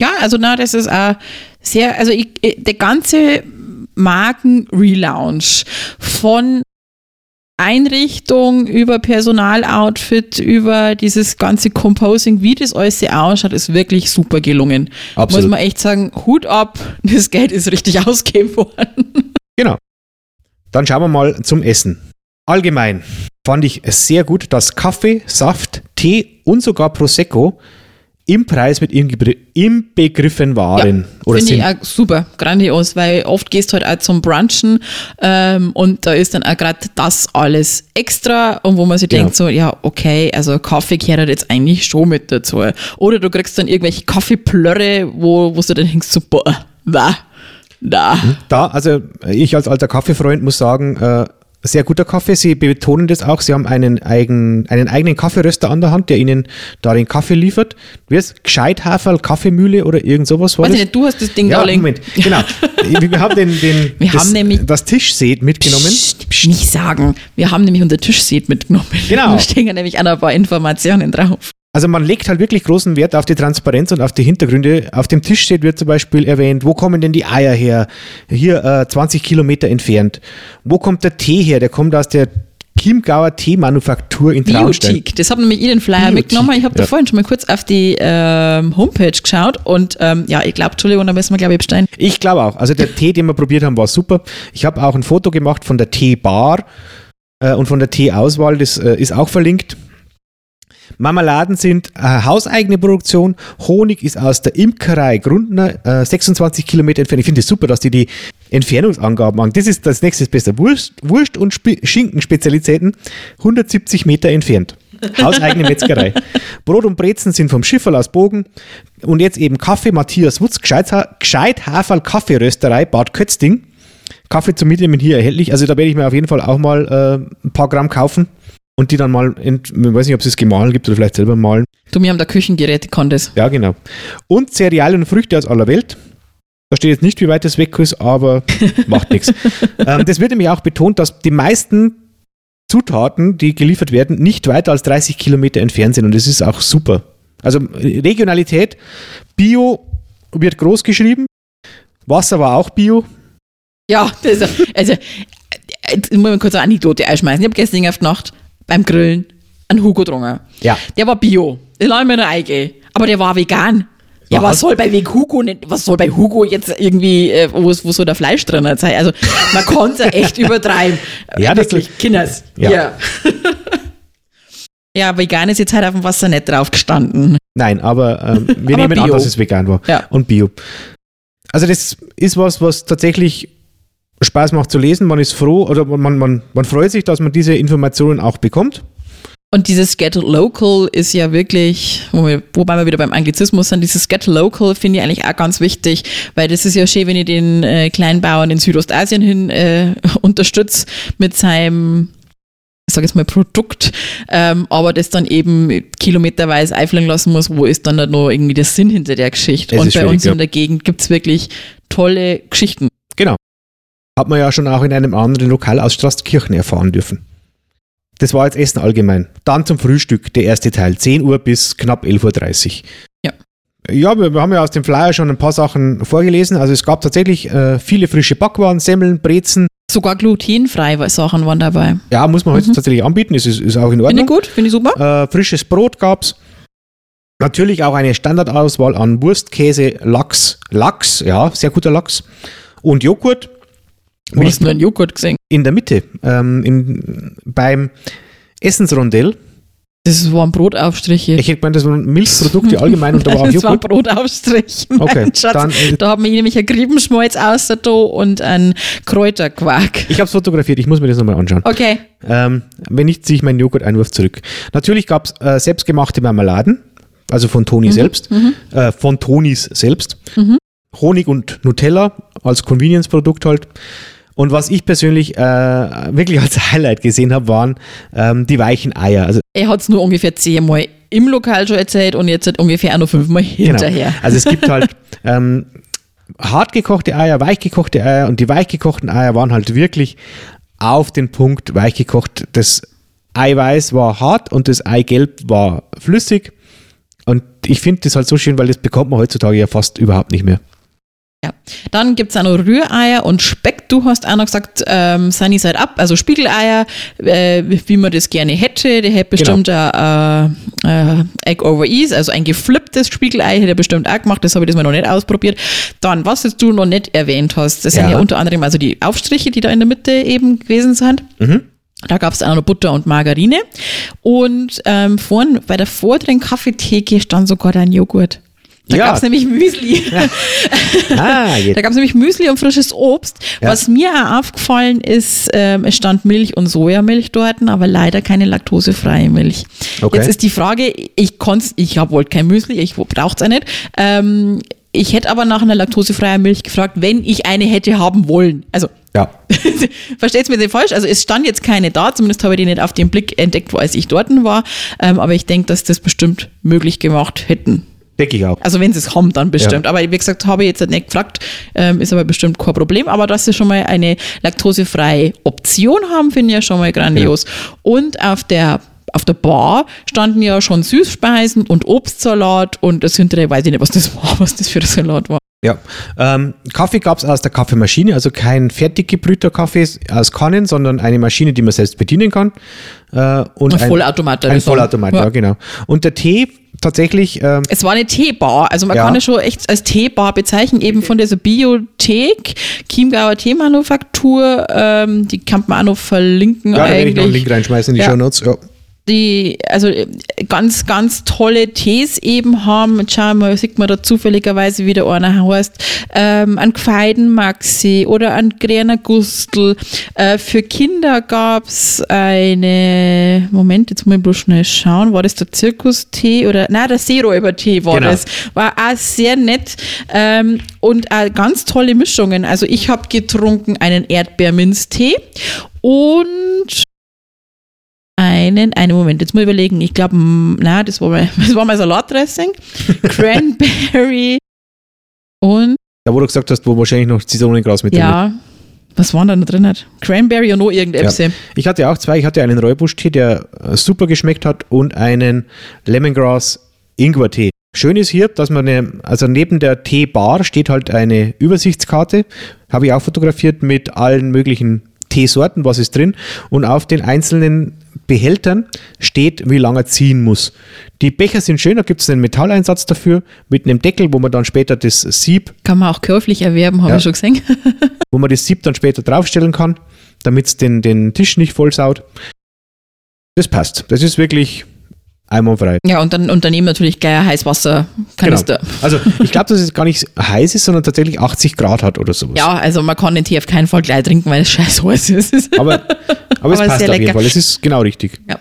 Ja, also na, das ist auch sehr, also ich, der ganze Marken-Relaunch von Einrichtung, über Personaloutfit, über dieses ganze Composing, wie das alles ausschaut, ist wirklich super gelungen. Absolut. Muss man echt sagen, Hut ab, das Geld ist richtig ausgegeben worden. Genau. Dann schauen wir mal zum Essen. Allgemein fand ich es sehr gut, dass Kaffee, Saft, Tee und sogar Prosecco im Preis mit inbegriffen waren. Ja, Finde ich auch super, grandios, weil oft gehst du halt auch zum Brunchen ähm, und da ist dann auch gerade das alles extra und wo man sich genau. denkt so, ja, okay, also Kaffee gehört jetzt eigentlich schon mit dazu. Oder du kriegst dann irgendwelche Kaffeeplörre, wo, wo du dann denkst so, boah, da, da. Da, also ich als alter Kaffeefreund muss sagen, äh, sehr guter Kaffee. Sie betonen das auch. Sie haben einen, eigen, einen eigenen Kaffeeröster an der Hand, der Ihnen da den Kaffee liefert. Wie ist Gescheithaferl, Kaffeemühle oder irgend sowas? Weiß ich nicht, du hast das Ding ja, da Moment, genau. Wir haben den, den wir das, haben nämlich, das Tischset mitgenommen. Psst, psst. Nicht sagen. Wir haben nämlich unser Tischset mitgenommen. Genau. Da stehen ja nämlich ein paar Informationen drauf. Also man legt halt wirklich großen Wert auf die Transparenz und auf die Hintergründe. Auf dem Tisch steht, wird zum Beispiel erwähnt, wo kommen denn die Eier her? Hier äh, 20 Kilometer entfernt. Wo kommt der Tee her? Der kommt aus der Chiemgauer Teemanufaktur in Traunstein. Biotik. Das habe nämlich ich den Flyer Biotik, mitgenommen. Ich habe da ja. vorhin schon mal kurz auf die ähm, Homepage geschaut und ähm, ja, ich glaube, Entschuldigung, da müssen wir, glaube ich, bestellen. Ich glaube auch. Also der Tee, den wir probiert haben, war super. Ich habe auch ein Foto gemacht von der Teebar äh, und von der Teeauswahl. Das äh, ist auch verlinkt. Marmeladen sind äh, hauseigene Produktion. Honig ist aus der Imkerei Grundner, äh, 26 Kilometer entfernt. Ich finde es super, dass die die Entfernungsangaben machen. Das ist das nächste besser. Wurst, Wurst und Sp Schinkenspezialitäten 170 Meter entfernt. Hauseigene Metzgerei. Brot und Brezen sind vom Schifferl aus Bogen. Und jetzt eben Kaffee, Matthias Wutz, Gescheit, Gescheit Haferl Kaffeerösterei, Bad Kötzding. Kaffee zum Mitnehmen hier erhältlich. Also da werde ich mir auf jeden Fall auch mal äh, ein paar Gramm kaufen und die dann mal, in, ich weiß nicht, ob es es gemahlen gibt oder vielleicht selber malen. Du, wir haben da Küchengeräte, kann das. Ja, genau. Und Cerealien und Früchte aus aller Welt. Da steht jetzt nicht, wie weit das weg ist, aber macht nichts. Ähm, das wird nämlich auch betont, dass die meisten Zutaten, die geliefert werden, nicht weiter als 30 Kilometer entfernt sind und das ist auch super. Also Regionalität, Bio wird groß geschrieben, Wasser war auch Bio. Ja, das, also, jetzt muss ich kurz eine Anekdote einschmeißen. Ich habe gestern auf Nacht beim Grillen einen Hugo getrunken. Ja. Der war Bio. Den mir noch eingehen. Aber der war vegan. Ja, Was? soll bei Weg Hugo nicht, was soll bei Hugo jetzt irgendwie, äh, wo, wo soll der Fleisch drin sein? Also, man kann es ja echt übertreiben. Ja, das- Wirklich, Kinders. Ja. Ja. ja, vegan ist jetzt halt auf dem Wasser nicht drauf gestanden. Nein, aber ähm, wir Aber nehmen an, Bio. dass es vegan war. Ja. Und Bio. Also das ist was, was tatsächlich Spaß macht zu lesen. Man ist froh oder man, man, man freut sich, dass man diese Informationen auch bekommt. Und dieses Get Local ist ja wirklich, wo wir, wobei wir wieder beim Anglizismus sind, dieses Get Local finde ich eigentlich auch ganz wichtig, weil das ist ja schön, wenn ich den äh, Kleinbauern in Südostasien hin äh, unterstütze mit seinem, ich sage jetzt mal Produkt, ähm, aber das dann eben kilometerweise einfliegen lassen muss, wo ist dann da noch irgendwie der Sinn hinter der Geschichte? Es Und bei uns ja. in der Gegend gibt es wirklich tolle Geschichten. Genau. Hat man ja schon auch in einem anderen Lokal aus Straßkirchen erfahren dürfen. Das war jetzt Essen allgemein. Dann zum Frühstück, der erste Teil, 10 Uhr bis knapp 11.30 Uhr. Ja. Ja, wir, wir haben ja aus dem Flyer schon ein paar Sachen vorgelesen. Also es gab tatsächlich äh, viele frische Backwaren, Semmeln, Brezen. Sogar glutenfreie Sachen waren dabei. Ja, muss man heute tatsächlich anbieten, ist, ist, ist auch in Finde ich Ordnung. gut, finde ich super. Äh, frisches Brot gab's. Natürlich auch eine Standardauswahl an Wurst, Käse, Lachs, Lachs, ja, sehr guter Lachs und Joghurt. Du hast nur einen Joghurt gesehen. In der Mitte, ähm, in, beim Essensrondell. Das waren Brotaufstriche. Ich hätte gemeint, das waren Milchprodukte allgemein und da war auch das war ein Joghurt. Brotaufstrich. Okay, Mein Schatz. dann, äh, da haben wir nämlich ein Griebenschmalz außer da und ein Kräuterquark. Ich habe es fotografiert, ich muss mir das nochmal anschauen. Okay. Ähm, wenn nicht, ziehe ich meinen Joghurt-Einwurf zurück. Natürlich gab es äh, selbstgemachte Marmeladen, also von Mhm, Toni selbst, äh, von Tonis selbst. Honig und Nutella als Convenience-Produkt halt. Und was ich persönlich äh, wirklich als Highlight gesehen habe, waren ähm, die weichen Eier. Also, Er hat es nur ungefähr zehnmal im Lokal schon erzählt und jetzt hat ungefähr auch noch fünfmal hinterher. Genau. Also es gibt halt ähm, hart gekochte Eier, weich gekochte Eier und die weich gekochten Eier waren halt wirklich auf den Punkt weich gekocht. Das Eiweiß war hart und das Eigelb war flüssig. Und ich finde das halt so schön, weil das bekommt man heutzutage ja fast überhaupt nicht mehr. Ja. Dann gibt es auch noch Rühreier und Speck. Du hast auch noch gesagt, ähm, Sunny Side Up, also Spiegeleier, äh, wie man das gerne hätte. Der hätte Genau. bestimmt ein äh, äh, Egg over Ease, also ein geflipptes Spiegelei, hätte er bestimmt auch gemacht. Das habe ich das mal noch nicht ausprobiert. Dann, was jetzt du noch nicht erwähnt hast, das sind Ja. ja unter anderem also die Aufstriche, die da in der Mitte eben gewesen sind. Mhm. Da gab es auch noch Butter und Margarine. Und ähm, vorn bei der vorderen Kaffeetheke stand sogar dein Joghurt. Da Ja. gab es nämlich Müsli. Ah, jetzt. Da gab es nämlich Müsli und frisches Obst. Ja. Was mir auch aufgefallen ist, ähm, es stand Milch und Sojamilch dort, aber leider keine laktosefreie Milch. Okay. Jetzt ist die Frage, ich konnte, ich wollte kein Müsli, ich brauchte es auch nicht. Ähm, ich hätte aber nach einer laktosefreien Milch gefragt, wenn ich eine hätte haben wollen. Also Ja. Versteht's mir nicht falsch? Also es stand jetzt keine da, zumindest habe ich die nicht auf den Blick entdeckt, wo als ich dort war. Ähm, aber ich denke, dass das bestimmt möglich gemacht hätten. Denke ich auch. Also wenn sie es haben, dann bestimmt. Aber wie gesagt, habe ich jetzt nicht gefragt, ähm, ist aber bestimmt kein Problem. Aber dass sie schon mal eine laktosefreie Option haben, finde ich ja schon mal grandios. Und auf der auf der Bar standen ja schon Süßspeisen und Obstsalat und das hintere weiß ich nicht, was das war, was das für ein Salat war. Ja. Ähm, Kaffee gab es aus der Kaffeemaschine, also kein fertig gebrühter Kaffee aus Kannen, sondern eine Maschine, die man selbst bedienen kann. Äh, und Ein Vollautomat, Ein ich sagen. Vollautomat, ja. Ja. genau. Und der Tee tatsächlich, ähm, Es war eine Teebar, also man Ja. kann es schon echt als Teebar bezeichnen, eben von dieser Biothek, Chiemgauer Teemanufaktur, ähm, die kann man auch noch verlinken ja, da werde ich noch einen eigentlich. Link reinschmeißen in die Ja. Show Notes. Ja. Die also äh, ganz, ganz tolle Tees eben haben. Jetzt schauen wir, sieht man da zufälligerweise wieder einer heißt, ähm, ein Gfeidenmaxi oder ein Gräner Gustl. Äh, für Kinder gab's eine, Moment, jetzt muss ich bloß schnell schauen, war das der Zirkustee oder, nein, der Seeräubertee war Genau. das. War auch sehr nett ähm, und auch ganz tolle Mischungen. Also ich habe getrunken einen Erdbeerminztee und einen, einen Moment, jetzt muss ich überlegen, ich glaube, na, das war mein, das war mein Salatdressing, Cranberry und Da, wo du gesagt hast, wo wahrscheinlich noch Zitronengras mit drin ist. ja, was war da noch drin? Hat? Cranberry und noch irgendetwas. Ja. Ich hatte auch zwei. Ich hatte einen Räubusch-Tee, der äh, super geschmeckt hat und einen Lemongrass Ingwer-Tee. Schön ist hier, dass man, eine, also neben der Teebar steht halt eine Übersichtskarte, habe ich auch fotografiert mit allen möglichen Teesorten, was ist drin und auf den einzelnen Behältern steht, wie lange er ziehen muss. Die Becher sind schön, da gibt es einen Metalleinsatz dafür mit einem Deckel, wo man dann später das Sieb Kann man auch käuflich erwerben, habe Ja. ich schon gesehen. wo man das Sieb dann später draufstellen kann, damit es den, den Tisch nicht vollsaut. Das passt. Das ist wirklich einwandfrei. ja, und dann und daneben natürlich gleich ein Heißwasserkanister. Genau. Also ich glaube, dass es gar nicht heiß ist, sondern tatsächlich 80 Grad hat oder sowas. Ja, also man kann den Tee auf keinen Fall gleich trinken, weil es scheiß heiß ist. Aber, aber es Aber passt sehr auf jeden. Fall. Es ist genau richtig. Ja.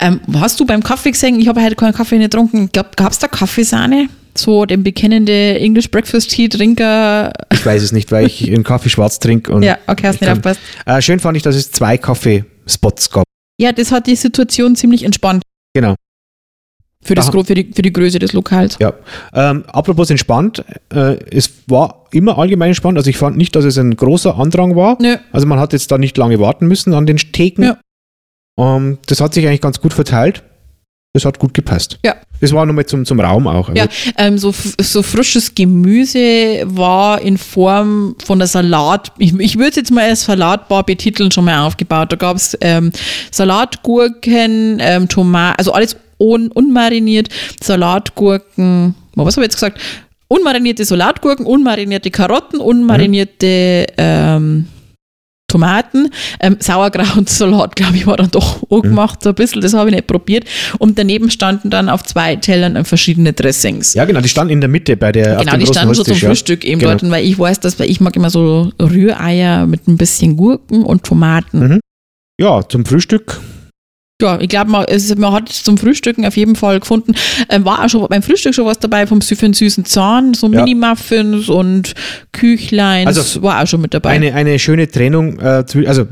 Ähm, hast du beim Kaffee gesehen? Ich habe heute keinen Kaffee getrunken. Gab es da Kaffeesahne? So den bekennende English Breakfast Tea Trinker. Ich weiß es nicht, weil ich einen Kaffee schwarz trinke. Und Ja, okay, hast ich nicht kann- aufgepasst. Äh, schön fand ich, dass es zwei Kaffeespots gab. Ja, das hat die Situation ziemlich entspannt. Genau. Für, das, für, die, für die Größe des Lokals. Ja. Ähm, apropos entspannt, äh, es war immer allgemein entspannt. Also ich fand nicht, dass es ein großer Andrang war. Nö. Also man hat jetzt da nicht lange warten müssen an den Theken. Ja. Ähm, das hat sich eigentlich ganz gut verteilt. Das hat gut gepasst. Ja. Das war nochmal zum, zum Raum auch. Also, Ja, ähm, so, so frisches Gemüse war in Form von der Salat, ich, ich würde es jetzt mal als Salatbar betiteln, schon mal aufgebaut. Da gab es ähm, Salatgurken, ähm, Tomaten, also alles un, unmariniert, Salatgurken, oh, was habe ich jetzt gesagt? Unmarinierte Salatgurken, unmarinierte Karotten, unmarinierte ähm, Tomaten, ähm, Sauerkrautsalat, glaube ich, war dann doch auch gemacht, so ein bisschen, das habe ich nicht probiert. Und daneben standen dann auf zwei Tellern verschiedene Dressings. ja, genau, die standen in der Mitte bei der Genau, die standen so zum ja. Frühstück eben Genau. dort, weil ich weiß, dass ich mag immer so Rühreier mit ein bisschen Gurken und Tomaten. Mhm. Ja, zum Frühstück. Ja, ich glaube, man, es- man hat es zum Frühstücken auf jeden Fall gefunden. Ähm, war auch schon beim Frühstück schon was dabei vom für den süßen Zahn, so Ja. Mini-Muffins und Küchleins, Also, war auch schon mit dabei. Eine, eine schöne Trennung, äh, also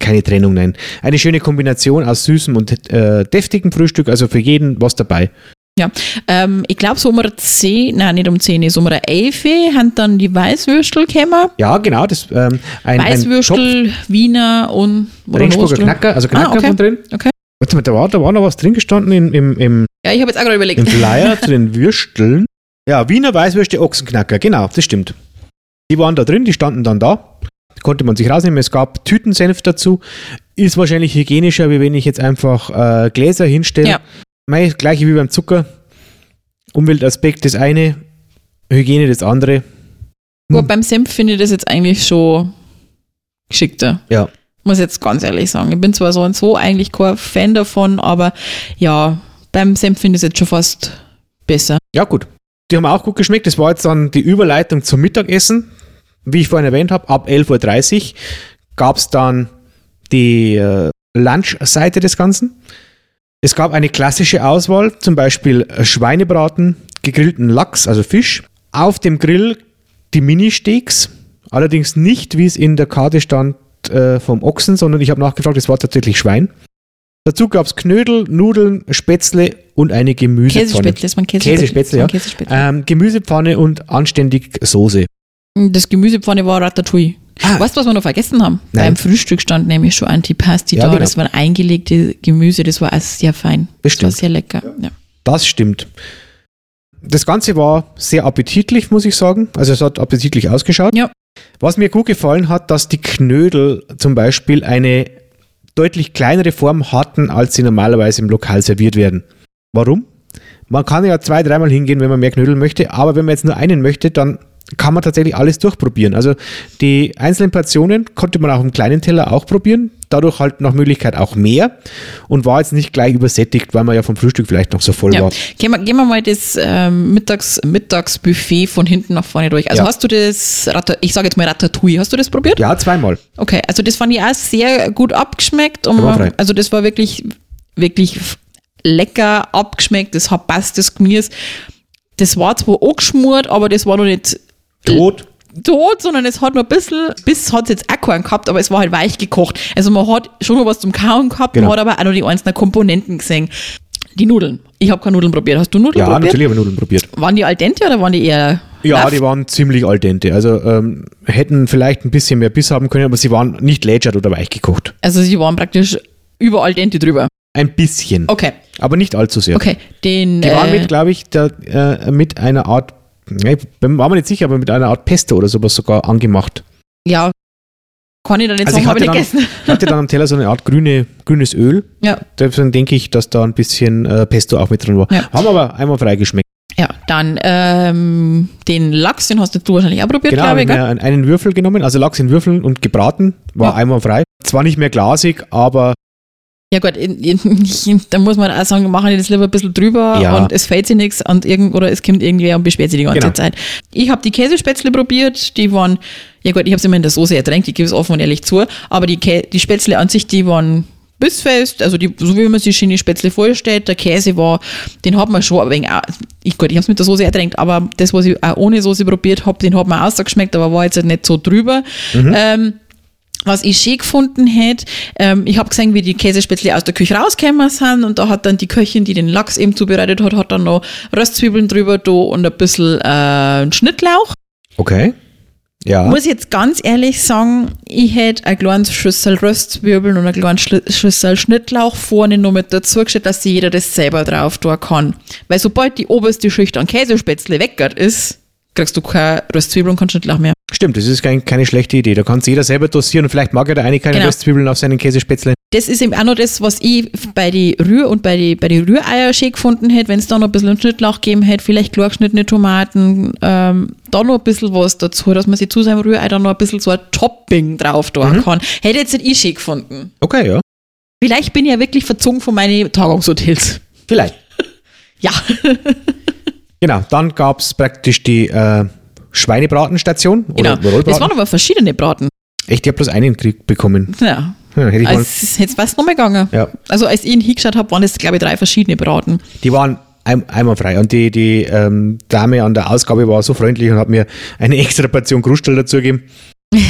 keine Trennung, nein. Eine schöne Kombination aus süßem und äh, deftigem Frühstück, also für jeden was dabei. Ja, ähm, ich glaube, so um eine 10, nein, nicht um 10, so um eine 11 haben dann die Weißwürstel gekommen. Ja, genau, das ähm, ein, ein Weißwürstel, Wiener und Regensburger. Knacker, also Knacker Ah, okay. von drin. Okay. Warte mal, da war, da war noch was drin gestanden im, im, im, Ja, ich habe jetzt auch gerade überlegt. im Flyer zu den Würsteln. Ja, Wiener Weißwürste Ochsenknacker, genau, das stimmt. Die waren da drin, die standen dann da. Konnte man sich rausnehmen. Es gab Tütensenf dazu. Ist wahrscheinlich hygienischer, wie wenn ich jetzt einfach äh, Gläser hinstelle. Ja. Mei, gleiche wie beim Zucker. Umweltaspekt das eine, Hygiene das andere. Gut, beim Senf finde ich das jetzt eigentlich schon geschickter. Ja. Muss ich jetzt ganz ehrlich sagen. Ich bin zwar so und so eigentlich kein Fan davon, aber ja, beim Senf finde ich es jetzt schon fast besser. Ja, gut. Die haben auch gut geschmeckt. Das war jetzt dann die Überleitung zum Mittagessen. Wie ich vorhin erwähnt habe, ab 11.30 Uhr gab es dann die äh, Lunch-Seite des Ganzen. Es gab eine klassische Auswahl, zum Beispiel äh, Schweinebraten, gegrillten Lachs, also Fisch. Auf dem Grill die Mini-Steaks, allerdings nicht, wie es in der Karte stand, äh, vom Ochsen, sondern ich habe nachgefragt, es war tatsächlich Schwein. Dazu gab es Knödel, Nudeln, Spätzle und eine Gemüsepfanne. Käsespätzle ist mein Käsespätzle. Käsespätzle, ja. Käsespätzle. Ähm, Gemüsepfanne und anständig Soße. Das Gemüsepfanne war Ratatouille. Ah. Weißt du, was wir noch vergessen haben? Nein. Beim Frühstück stand nämlich schon Antipasti Ja, da. genau. Das waren eingelegte Gemüse, das war auch sehr fein. Das Das war stimmt. sehr lecker. Ja. Das stimmt. Das Ganze war sehr appetitlich, muss ich sagen. Also es hat appetitlich ausgeschaut. Ja. Was mir gut gefallen hat, dass die Knödel zum Beispiel eine deutlich kleinere Form hatten, als sie normalerweise im Lokal serviert werden. Warum? Man kann ja zwei, dreimal hingehen, wenn man mehr Knödel möchte, aber wenn man jetzt nur einen möchte, dann kann man tatsächlich alles durchprobieren. Also die einzelnen Portionen konnte man auch im kleinen Teller auch probieren, dadurch halt nach Möglichkeit auch mehr und war jetzt nicht gleich übersättigt, weil man ja vom Frühstück vielleicht noch so voll Ja. war. Gehen wir, gehen wir mal das ähm, Mittags, Mittagsbuffet von hinten nach vorne durch. Also Ja. hast du das, ich sage jetzt mal Ratatouille, hast du das probiert? Ja, zweimal. Okay, also das fand ich auch sehr gut abgeschmeckt. Und Einwandfrei. also das war wirklich, wirklich lecker abgeschmeckt. Das hat passt, das Gemüse. Das war zwar angeschmort, aber das war noch nicht Tot. tot, sondern es hat noch ein bisschen, Biss hat es jetzt auch keinen gehabt, aber es war halt weich gekocht. Also man hat schon noch was zum Kauen gehabt, Genau. man hat aber auch noch die einzelnen Komponenten gesehen. Die Nudeln. Ich habe keine Nudeln probiert. Hast du Nudeln Ja, probiert? natürlich habe ich Nudeln probiert. Waren die al dente oder waren die eher Ja, laff? die waren ziemlich al dente. Also ähm, hätten vielleicht ein bisschen mehr Biss haben können, aber sie waren nicht lätschert oder weich gekocht. Also sie waren praktisch über al dente drüber. Ein bisschen. Okay, Aber nicht allzu sehr. okay. Den, Die waren äh, mit, glaube ich, der, äh, mit einer Art, ja, ich war mir nicht sicher, aber mit einer Art Pesto oder sowas sogar angemacht. ja, kann ich da nicht Also sagen, habe ich nicht dann, gegessen. ich hatte dann am Teller so eine Art grüne, grünes Öl. Ja, Deswegen denke ich, dass da ein bisschen äh, Pesto auch mit drin war. Ja. Haben aber einmal freigeschmeckt. ja. Dann ähm, den Lachs, den hast du wahrscheinlich auch probiert, Genau, glaube ich. einen- einen Würfel genommen, also Lachs in Würfeln und gebraten, war Ja. einmal frei. Zwar nicht mehr glasig, aber Ja gut, in, in, da muss man auch sagen, machen die das lieber ein bisschen drüber Ja. und es fällt sich nichts und irgend, oder es kommt irgendwer und beschwert sich die ganze Genau. Zeit. Ich habe die Käsespätzle probiert, die waren, ja gut, ich habe sie immer in der Soße ertränkt, ich gebe es offen und ehrlich zu, aber die, Kä die Spätzle an sich, die waren bissfest, also die, so wie man sich die Spätzle vorstellt, der Käse war, den hat man schon ein wenig, ich gut, ich habe es mit der Soße ertränkt, aber das, was ich auch ohne Soße probiert habe, den hat man ausgeschmeckt, aber war jetzt nicht so drüber. Ähm, was ich schön gefunden hätte, ähm, ich habe gesehen, wie die Käsespätzle aus der Küche rausgekommen sind und da hat dann die Köchin, die den Lachs eben zubereitet hat, hat dann noch Röstzwiebeln drüber da und ein bisschen äh, Schnittlauch. okay. Ja. Muss ich jetzt ganz ehrlich sagen, ich hätte ein kleines Schüssel Röstzwiebeln und eine kleine Schli- Schüssel Schnittlauch vorne noch mit dazu gestellt, dass jeder das selber drauf tun kann. Weil sobald die oberste Schicht an Käsespätzle weggert ist, kriegst du keine Röstzwiebeln und keinen Schnittlauch mehr. Stimmt, das ist kein, keine schlechte Idee. Da kann sich jeder selber dosieren und vielleicht mag ja der eine keine Genau. Röstzwiebeln auf seinen Käsespätzle. das ist eben auch noch das, was ich bei die Rühr- und bei die, bei die Rühreier schön gefunden hätte, wenn es da noch ein bisschen Schnittlauch gegeben hätte, vielleicht klar geschnittene Tomaten, ähm, da noch ein bisschen was dazu, dass man sich zu seinem Rührei dann noch ein bisschen so ein Topping drauf tun kann. Hätte jetzt nicht ich schön gefunden. Okay, ja. Vielleicht bin ich ja wirklich verzogen von meinen Tagungshotels. Vielleicht. Ja. Genau, dann gab es praktisch die äh, Schweinebratenstation. Genau. Oder Rollbraten. Das waren aber verschiedene Braten. Echt, ich habe bloß einen Krieg bekommen. Ja. Ja, hätte ich Als hätte es fast noch mal gegangen. ja. Also als ich ihn hingeschaut habe, waren das, glaube ich, drei verschiedene Braten. Die waren ein, einmal frei. Und die, die ähm, Dame an der Ausgabe war so freundlich und hat mir eine extra Portion Krustel dazugegeben.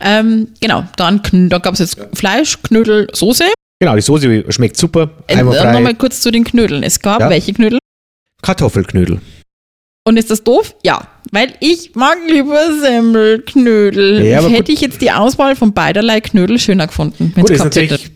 Ähm, genau, dann, dann gab es jetzt Fleisch, Knödel, Soße. Genau, die Soße schmeckt super. Äh, Einmal frei. Nochmal kurz zu den Knödeln. Es gab Ja. welche Knödel? Kartoffelknödel. Und ist das doof? Ja, weil ich mag lieber Semmelknödel. Ja, gut. Hätte ich jetzt die Auswahl von beiderlei Knödel schöner gefunden. Gut, ist gehabt hätte. natürlich,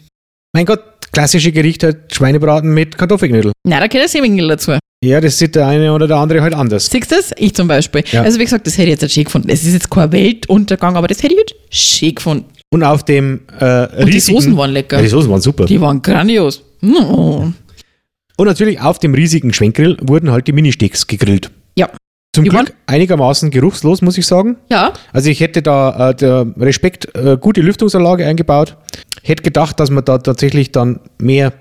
mein Gott, klassische Gerichte halt Schweinebraten mit Kartoffelknödel. Na, da gehört Semmingel dazu. Ja, das sieht der eine oder der andere halt anders. Siehst du das? Ich zum Beispiel. Ja. Also wie gesagt, das hätte ich jetzt nicht schön gefunden. Es ist jetzt kein Weltuntergang, aber das hätte ich jetzt schön gefunden. Und auf dem äh, Und die riesigen, Soßen waren lecker. Ja, die Soßen waren super. Die waren grandios. Mm. Und natürlich auf dem riesigen Schwenkgrill wurden halt die Ministecks gegrillt. Ja. Zum Die Glück waren- einigermaßen geruchslos, muss ich sagen. Ja, Also ich hätte da äh, der Respekt äh, gute Lüftungsanlage eingebaut. Hätte gedacht, dass man da tatsächlich dann mehr,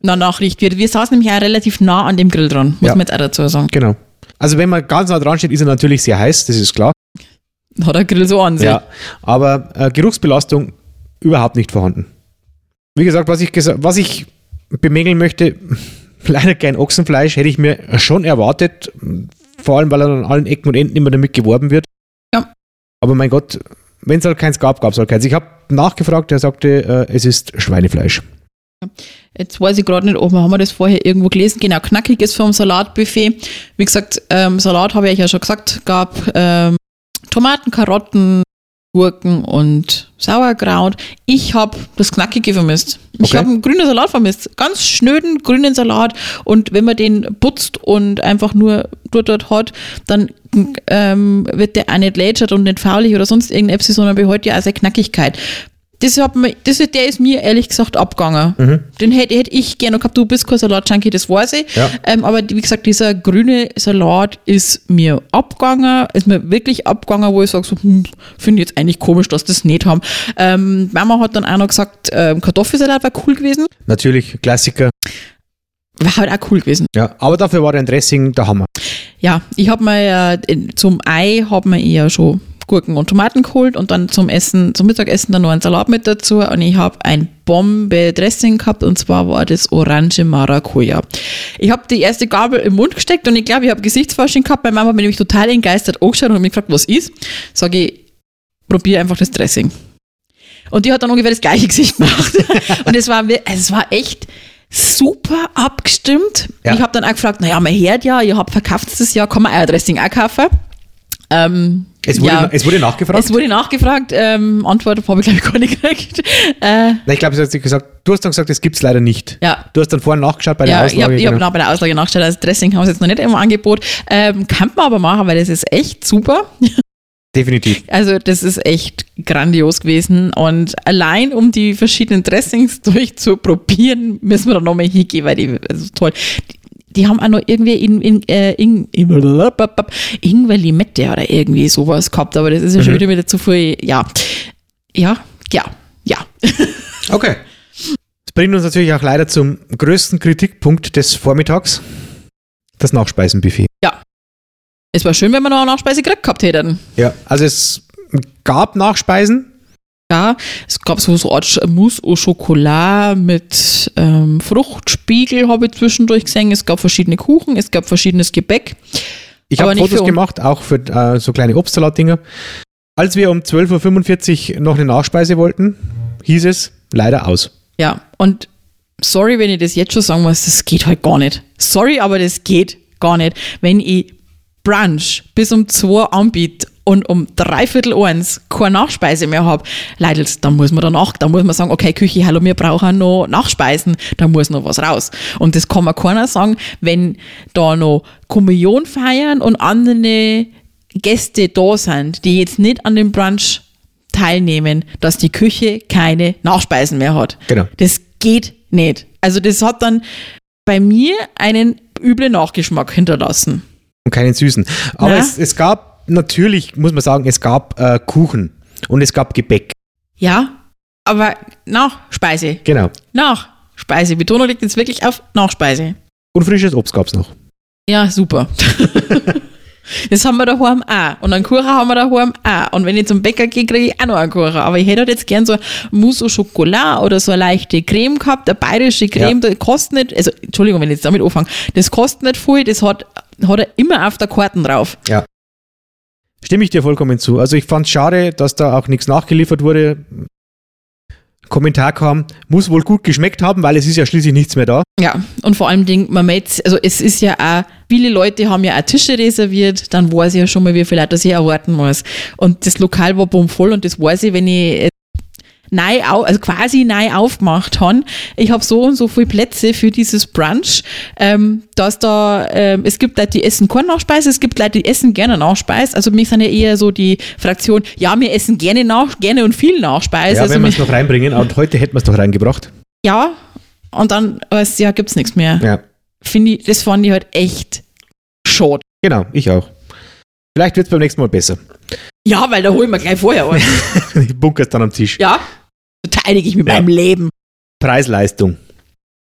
na Nachricht wird. Wir saßen nämlich auch relativ nah an dem Grill dran, muss Ja. man jetzt auch dazu sagen. genau. Also wenn man ganz nah dran steht, ist er natürlich sehr heiß, das ist klar. Hat der Grill so an sich. Ja. Aber äh, Geruchsbelastung überhaupt nicht vorhanden. Wie gesagt, was ich, was ich bemängeln möchte, leider kein Ochsenfleisch, hätte ich mir schon erwartet, vor allem weil er an allen Ecken und Enden immer damit geworben wird. Ja. Aber mein Gott, wenn es halt keins gab, gab es halt keins. Ich habe nachgefragt, er sagte, äh, es ist Schweinefleisch. Jetzt weiß ich gerade nicht, ob wir, haben wir das vorher irgendwo gelesen. Genau, knackiges vom Salatbuffet. Wie gesagt, ähm, Salat habe ich ja schon gesagt, gab ähm, Tomaten, Karotten, Gurken und Sauerkraut. Ich habe das Knackige vermisst. Ich Okay. habe einen grünen Salat vermisst. Ganz schnöden grünen Salat. Und wenn man den putzt und einfach nur dort, dort hat, dann ähm, wird der auch nicht lätschert und nicht faulig oder sonst irgendetwas, sondern behält ja auch seine Knackigkeit. Das hat mir, das, der ist mir ehrlich gesagt abgegangen. Den hätte, hätte ich gerne gehabt. Du bist kein Salat-Junkie, das weiß ich. Ja. Ähm, aber wie gesagt, dieser grüne Salat ist mir abgegangen, ist mir wirklich abgegangen, wo ich sage, so, hm, finde ich jetzt eigentlich komisch, dass das nicht haben. Ähm, Mama hat dann auch noch gesagt, ähm, Kartoffelsalat wäre cool gewesen. Natürlich, Klassiker. War halt auch cool gewesen. Ja, aber dafür war dein Dressing der Hammer. Ja, ich habe mir äh, zum Ei habe mir eher schon Gurken und Tomaten geholt und dann zum Essen, zum Mittagessen dann noch einen Salat mit dazu und ich habe ein Bombe Dressing gehabt und zwar war das Orange Maracuja. Ich habe die erste Gabel im Mund gesteckt und ich glaube, ich habe Gesichtsfasching gehabt. Meine Mama hat mich nämlich total entgeistert angeschaut und hat mich gefragt, was ist. Sage ich, probier einfach das Dressing. Und die hat dann ungefähr das gleiche Gesicht gemacht. und es war, also es war echt super abgestimmt. Ja. Ich habe dann auch gefragt, naja, man hört ja, ihr habt verkauft das Jahr, kann man euer Dressing auch kaufen? Ähm, Es wurde, ja, es wurde nachgefragt. es wurde nachgefragt, ähm, Antwort habe ich glaube ich gar nicht gekriegt. Äh, Nein, ich glaube, du hast gesagt, du hast dann gesagt, das gibt es leider nicht. ja, Du hast dann vorhin nachgeschaut bei der ja, ich Auslage. habe hab genau. bei der Auslage nachgeschaut, also Dressing haben sie jetzt noch nicht im Angebot. Ähm, kann man aber machen, weil das ist echt super. Definitiv. Also das ist echt grandios gewesen und allein um die verschiedenen Dressings durchzuprobieren, müssen wir da nochmal hingehen, weil die also toll. Die, haben auch noch irgendwie in, in, äh, in, Ingwer Limette oder irgendwie sowas gehabt, aber das ist ja schon wieder wieder zu viel. Ja, ja, ja, ja. Okay. Das bringt uns natürlich auch leider zum größten Kritikpunkt des Vormittags. Das Nachspeisenbuffet. Es war schön, wenn wir noch eine Nachspeise gekriegt gehabt hätten. Ja, also es gab Nachspeisen. Ja, es gab so, so eine Art Mousse au Chocolat mit ähm, Fruchtspiegel, habe ich zwischendurch gesehen. Es gab verschiedene Kuchen, es gab verschiedenes Gebäck. Ich habe Fotos gemacht, auch für äh, so kleine Obstsalatdinger. Als wir um 12.45 Uhr noch eine Nachspeise wollten, hieß es leider aus. Ja, und sorry, wenn ich das jetzt schon sagen muss, das geht halt gar nicht. Sorry, aber das geht gar nicht. Wenn ich Brunch bis um zwei anbiete und um dreiviertel eins keine Nachspeise mehr habe, Leute, dann muss man danach, da muss man sagen, okay, Küche, hallo, wir brauchen noch Nachspeisen, da muss noch was raus. Und das kann man keiner sagen, wenn da noch Kommunion feiern und andere Gäste da sind, die jetzt nicht an dem Brunch teilnehmen, dass die Küche keine Nachspeisen mehr hat. Genau. Das geht nicht. Also das hat dann bei mir einen üblen Nachgeschmack hinterlassen. Und keinen süßen. Aber es, es gab natürlich, muss man sagen, es gab äh, Kuchen und es gab Gebäck. Ja, aber Nachspeise. Genau. Nachspeise. Betonung liegt jetzt wirklich auf Nachspeise. Und frisches Obst gab es noch. Ja, super. Das haben wir daheim auch. Und einen Kuchen haben wir daheim auch. Und wenn ich zum Bäcker gehe, kriege ich auch noch einen Kuchen. Aber ich hätte halt jetzt gern so Mousse au Chocolat oder so eine leichte Creme gehabt. Eine bayerische Creme, das kostet nicht, also Entschuldigung, wenn ich jetzt damit anfange, das kostet nicht viel, das hat, hat er immer auf der Karten drauf. Ja. Stimme ich dir vollkommen zu. Also ich fand es schade, dass da auch nichts nachgeliefert wurde. Kommentar kam, muss wohl gut geschmeckt haben, weil es ist ja schließlich nichts mehr da. Ja, und vor allem Ding, man merkt, also es ist ja auch, viele Leute haben ja auch Tische reserviert, dann weiß ich ja schon mal, wie viel Leute das ich erwarten muss. Und das Lokal war bummvoll und das weiß ich, wenn ich neu, also quasi neu aufgemacht habe. Ich habe so und so viele Plätze für dieses Brunch, ähm, dass da, ähm, es gibt Leute, die essen keine Nachspeise, es gibt Leute, die essen gerne Nachspeise. Also mich sind ja eher so die Fraktion, ja, wir essen gerne nach, gerne und viel Nachspeise. ja, also wenn wir es noch reinbringen. Und heute hätten wir es doch reingebracht. ja, und dann, ja, gibt's nichts mehr Ja, finde ich, das fand ich halt echt schade. genau, ich auch. Vielleicht wird es beim nächsten Mal besser. Ja, weil da holen wir gleich vorher an. ich bunker's dann am Tisch. ja, verteidige ich mit Ja. meinem Leben. Preis-Leistung.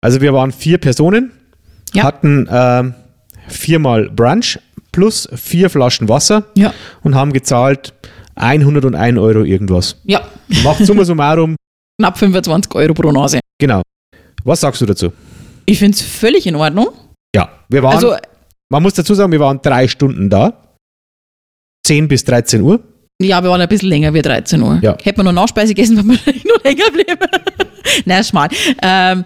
Also wir waren vier Personen, Ja. hatten ähm, viermal Brunch plus vier Flaschen Wasser Ja. und haben gezahlt 101 Euro irgendwas. Ja, Macht summa summarum, knapp 25 Euro pro Nase. genau. Was sagst du dazu? Ich finde es völlig in Ordnung. Ja, wir waren, Also, man muss dazu sagen, wir waren drei Stunden da. 10 bis 13 Uhr. Ja, wir waren ein bisschen länger wie 13 Uhr. Ja. Hätten wir noch Nachspeise gegessen, wenn wir noch länger bleiben. Nein, schmal. Ähm,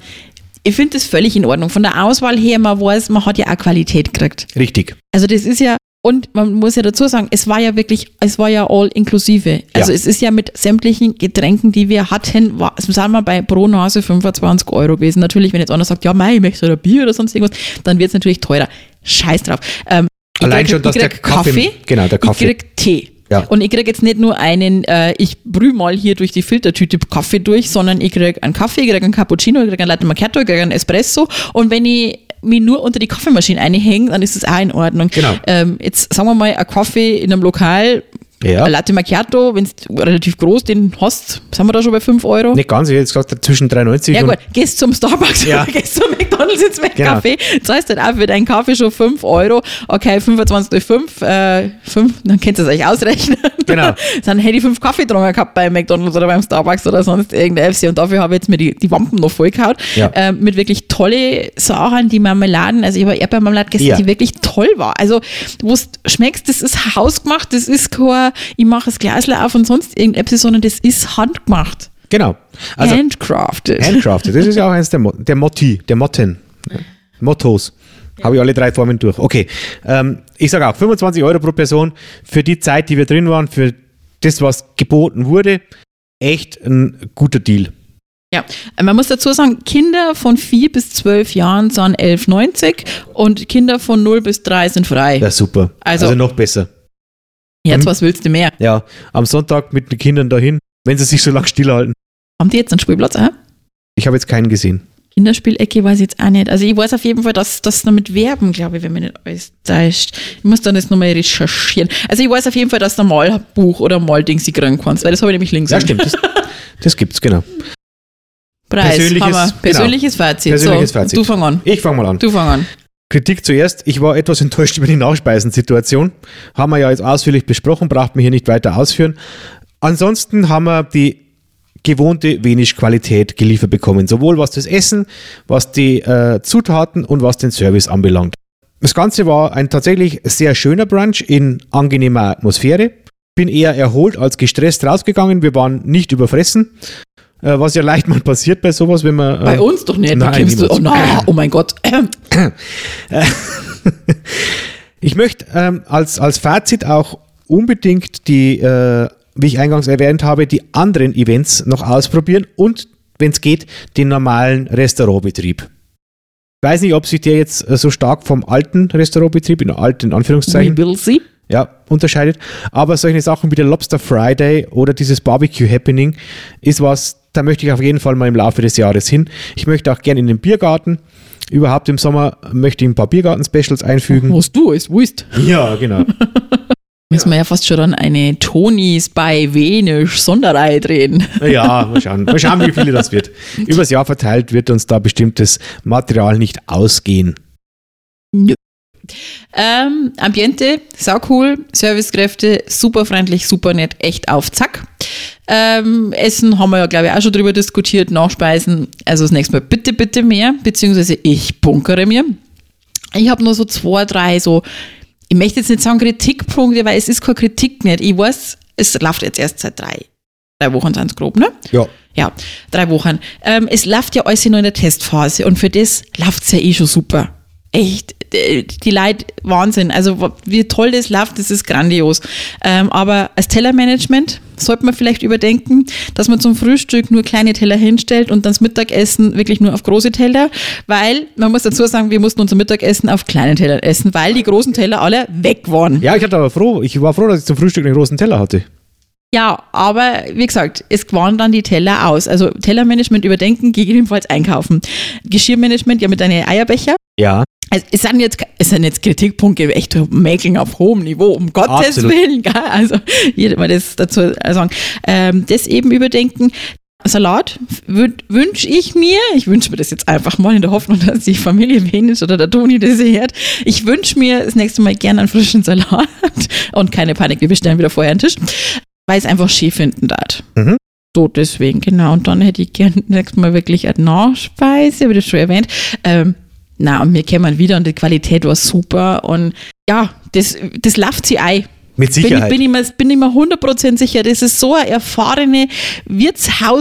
ich finde das völlig in Ordnung. Von der Auswahl her, man weiß, man hat ja auch Qualität gekriegt. Richtig. Also das ist ja, Und man muss ja dazu sagen, es war ja wirklich, es war ja all inklusive. Also Ja. es ist ja mit sämtlichen Getränken, die wir hatten, war, sagen wir bei pro Nase 25 Euro gewesen. Natürlich, wenn jetzt einer sagt, ja, mei, ich möchte ein Bier oder sonst irgendwas, dann wird es natürlich teurer. Scheiß drauf. Ähm, Allein krieg- schon, dass der krieg Kaffee- genau, der Kaffee. Ich krieg Tee. Ja. Und ich krieg jetzt nicht nur einen, äh, ich brühe mal hier durch die Filtertüte Kaffee durch, sondern ich krieg einen Kaffee, ich krieg einen Cappuccino, ich krieg einen Latte Macchiato, ich krieg einen Espresso. Und wenn ich mich nur unter die Kaffeemaschine einhänge, dann ist das auch in Ordnung. Genau. Ähm, jetzt sagen wir mal, ein Kaffee in einem Lokal, Ja. ein Latte Macchiato, wenn du relativ groß den hast, sind wir da schon bei 5 Euro? Nicht ganz, ich hätte jetzt gesagt, zwischen 93 Ja gut, gehst zum Starbucks Ja. oder gehst zum McDonalds jetzt mit Genau. Kaffee, zahlst halt auch für deinen Kaffee schon 5 Euro. Okay, 25 durch 5, äh, 5, dann könnt ihr es euch ausrechnen. Genau. dann hätte ich 5 Kaffee getrunken gehabt bei McDonalds oder beim Starbucks oder sonst irgendein FC und dafür habe ich jetzt mir die, die Wampen noch vollgehauen. Ja. Ähm, mit wirklich tolle Sachen, die Marmeladen, also ich habe Erdbeermarmelade gegessen, Ja. die wirklich toll war. Also, wo du schmeckst, das ist hausgemacht, das ist kein, ich mache das Glasl auf und sonst irgendetwas, sondern das ist handgemacht. Genau. Also Handcrafted. Handcrafted, das ist ja auch eines der, Mo der Motti, der Motten. Mottos. Habe ich alle drei Formen durch. Okay. Ähm, ich sage auch 25 Euro pro Person für die Zeit, die wir drin waren, für das, was geboten wurde. Echt ein guter Deal. Ja, man muss dazu sagen, Kinder von 4 bis 12 Jahren sind 11,90 und Kinder von 0 bis 3 sind frei. Ja, super. Also- Also, noch besser. Jetzt, Mhm. was willst du mehr? Ja, am Sonntag mit den Kindern dahin, wenn sie sich so lange stillhalten. Haben die jetzt einen Spielplatz? Äh? Ich habe jetzt keinen gesehen. Kinderspielecke weiß ich jetzt auch nicht. Also ich weiß auf jeden Fall, dass das damit werben, glaube ich, wenn mich nicht alles täuscht. Ich muss dann jetzt nochmal recherchieren. Also ich weiß auf jeden Fall, dass du ein Malbuch oder ein Malding sie kriegen kannst, weil das habe ich nämlich links. Ja, stimmt. Das, das gibt's, genau. Preis, Persönliches- Hammer. genau. Persönliches Fazit. Persönliches so, Fazit. Du fang an. Ich fange mal an. Du fang an. Kritik zuerst. Ich war etwas enttäuscht über die Nachspeisensituation. Haben wir ja jetzt ausführlich besprochen, braucht man hier nicht weiter ausführen. Ansonsten haben wir die gewohnte wenig Qualität geliefert bekommen, sowohl was das Essen, was die äh, Zutaten und was den Service anbelangt. Das Ganze war ein tatsächlich sehr schöner Brunch in angenehmer Atmosphäre. Bin eher erholt als gestresst rausgegangen. Wir waren nicht überfressen, äh, was ja leicht mal passiert bei sowas, wenn man. äh, Bei uns doch nicht. Nein, du, oh, na, oh mein Gott. Ich möchte ähm, als, als Fazit auch unbedingt die, äh, wie ich eingangs erwähnt habe, die anderen Events noch ausprobieren und, wenn es geht, den normalen Restaurantbetrieb. Ich weiß nicht, ob sich der jetzt äh, so stark vom alten Restaurantbetrieb, in alten Anführungszeichen, will see. ja, unterscheidet. Aber solche Sachen wie der Lobster Friday oder dieses Barbecue Happening ist was, da möchte ich auf jeden Fall mal im Laufe des Jahres hin. Ich möchte auch gerne in den Biergarten. Überhaupt im Sommer möchte ich ein paar Biergarten-Specials einfügen. Was du ist, wusst. Ja, genau. Müssen wir ja fast schon dann eine Tonis bei Venisch Sonderreihe drehen. Ja, mal schauen. Mal schauen, wie viele das wird. Übers Jahr verteilt wird uns da bestimmtes Material nicht ausgehen. Ähm, Ambiente, sau cool, Servicekräfte, super freundlich, super nett, echt auf Zack. Ähm, Essen haben wir ja, glaube ich, auch schon drüber diskutiert, Nachspeisen. Also das nächste Mal bitte, bitte mehr, beziehungsweise ich bunkere mir. Ich habe nur so zwei, drei so, ich möchte jetzt nicht sagen Kritikpunkte, weil es ist keine Kritik nicht. Ich weiß, es läuft jetzt erst seit drei, drei Wochen sind es grob, ne? Ja. Ja, drei Wochen. Ähm, es läuft ja alles noch in der Testphase und für das läuft es ja eh schon super. Echt, die Leute, Wahnsinn. Also wie toll das läuft, das ist grandios. Ähm, aber als Tellermanagement sollte man vielleicht überdenken, dass man zum Frühstück nur kleine Teller hinstellt und dann das Mittagessen wirklich nur auf große Teller, weil man muss dazu sagen, wir mussten unser Mittagessen auf kleinen Tellern essen, weil die großen Teller alle weg waren. Ja, ich hatte aber froh, ich war froh, dass ich zum Frühstück einen großen Teller hatte. Ja, aber wie gesagt, es waren dann die Teller aus. Also Tellermanagement überdenken, gegebenenfalls einkaufen. Geschirrmanagement ja mit deinen Eierbecher. Ja. Also es sind jetzt, es sind jetzt Kritikpunkte, echt Mäkeln auf hohem Niveau, um Gottes Absolut. Willen. Gell? Also jeder mal das dazu sagen. Ähm, das eben überdenken. Salat wünsche ich mir, ich wünsche mir das jetzt einfach mal in der Hoffnung, dass die Familie Venus oder der Toni das hört. Ich wünsche mir das nächste Mal gerne einen frischen Salat und keine Panik, wir bestellen wieder vorher einen Tisch, weil es einfach schief finden darf. Mhm. So, deswegen, genau. Und dann hätte ich gern nächstes Mal wirklich eine Nachspeise, habe ich das schon erwähnt. Ähm, na, und wir kämen wieder und die Qualität war super und ja, das, das läuft sie ein. Mit Bin, ich- Sicherheit. bin, ich mir, bin ich mir 100% sicher. Das ist so eine erfahrene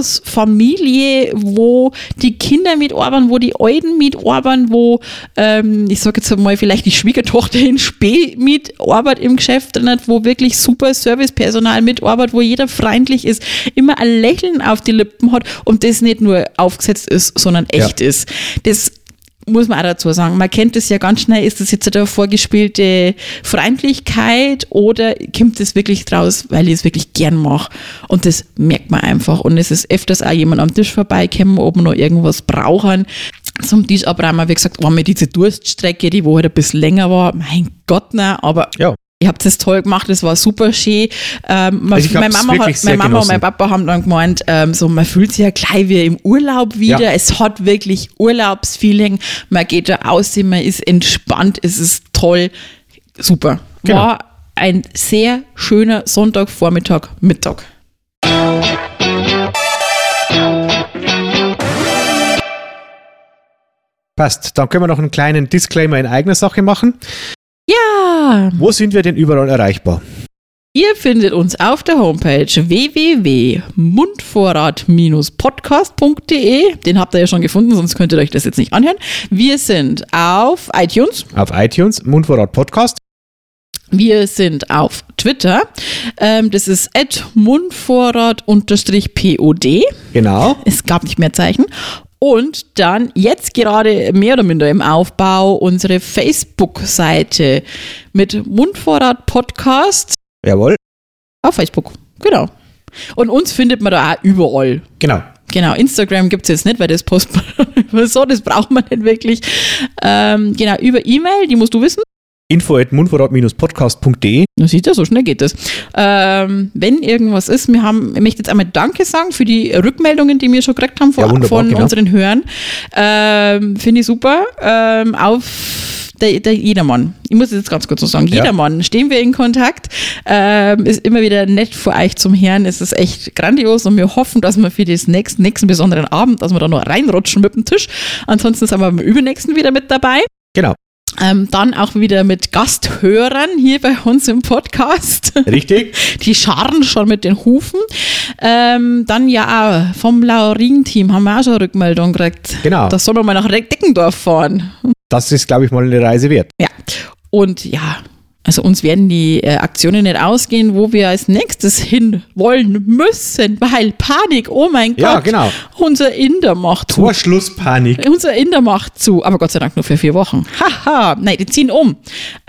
Wirtshausfamilie, wo die Kinder mitarbeiten, wo die Alten mitarbeiten, wo, ähm, ich sage jetzt mal, vielleicht die Schwiegertochter in Spee mitarbeitet im Geschäft drin hat, wo wirklich super Servicepersonal mitarbeitet, wo jeder freundlich ist, immer ein Lächeln auf die Lippen hat und das nicht nur aufgesetzt ist, sondern echt ist. Das muss man auch dazu sagen. Man kennt es ja ganz schnell, ist das jetzt eine vorgespielte Freundlichkeit oder kommt es wirklich draus, weil ich es wirklich gern mache. Und das merkt man einfach. Und es ist öfters auch jemand am Tisch vorbeikommen, ob wir noch irgendwas brauchen. Zum Tisch abräumen, wie gesagt, war mir diese Durststrecke, die wo halt ein bisschen länger war. Mein Gott, nein, aber Ja. Ihr habt das toll gemacht, das war super schön. Ähm, man, Also meine Mama, hat, meine Mama und mein. Papa haben dann gemeint, ähm, so, man fühlt sich ja gleich wie im Urlaub wieder. Ja. Es hat wirklich Urlaubsfeeling. Man geht da aus, man ist entspannt, es ist toll. Super. Genau. War ein sehr schöner Sonntagvormittag, Mittag. Passt. Dann können wir noch einen kleinen Disclaimer in eigener Sache machen. Ja, Wo sind wir denn überall erreichbar? Ihr findet uns auf der Homepage www.mundvorrat-podcast.de. Den habt ihr ja schon gefunden, sonst könnt ihr euch das jetzt nicht anhören. Wir sind auf iTunes, Auf iTunes, Mundvorrat Podcast. wir sind auf Twitter. Ähm, das ist mundvorrat-pod. Genau. Es gab nicht mehr Zeichen. Und dann jetzt gerade mehr oder minder im Aufbau unsere Facebook-Seite mit Mundvorrat Podcast Jawohl. auf Facebook. Genau. Und uns findet man da auch überall. Genau. Genau, Instagram gibt es jetzt nicht, weil das post so, das braucht man nicht wirklich. Ähm, genau, über E-Mail, die musst du wissen. Info at mundvorrat-podcast.de. Na sieht er, so schnell geht das. Ähm, wenn irgendwas ist, wir haben, ich möchte jetzt einmal Danke sagen für die Rückmeldungen, die wir schon gekriegt haben von, Ja, von genau. unseren Hörern. Ähm, Finde ich super. Ähm, auf der, der Jedermann. Ich muss es jetzt ganz kurz so sagen. Ja. Jedermann, stehen wir in Kontakt. Ähm, ist immer wieder nett für euch zum Hören. Es ist echt grandios und wir hoffen, dass wir für den nächsten, nächsten besonderen Abend, dass wir da noch reinrutschen mit dem Tisch. Ansonsten sind wir beim übernächsten wieder mit dabei. Genau. Ähm, dann auch wieder mit Gasthörern hier bei uns im Podcast. Richtig? Die scharren schon mit den Hufen. Ähm, dann ja vom Laurin-Team haben wir auch schon Rückmeldung gekriegt. Genau. Da sollen wir mal nach Deckendorf fahren. Das ist, glaube ich, mal eine Reise wert. Ja. Und ja, also uns werden die äh, Aktionen nicht ausgehen, wo wir als nächstes hin wollen müssen, weil Panik, oh mein Gott. Ja, genau. Unser Inder macht zu. Torschlusspanik. Unser Inder macht zu, aber Gott sei Dank nur für vier Wochen. Haha, nein, die ziehen um.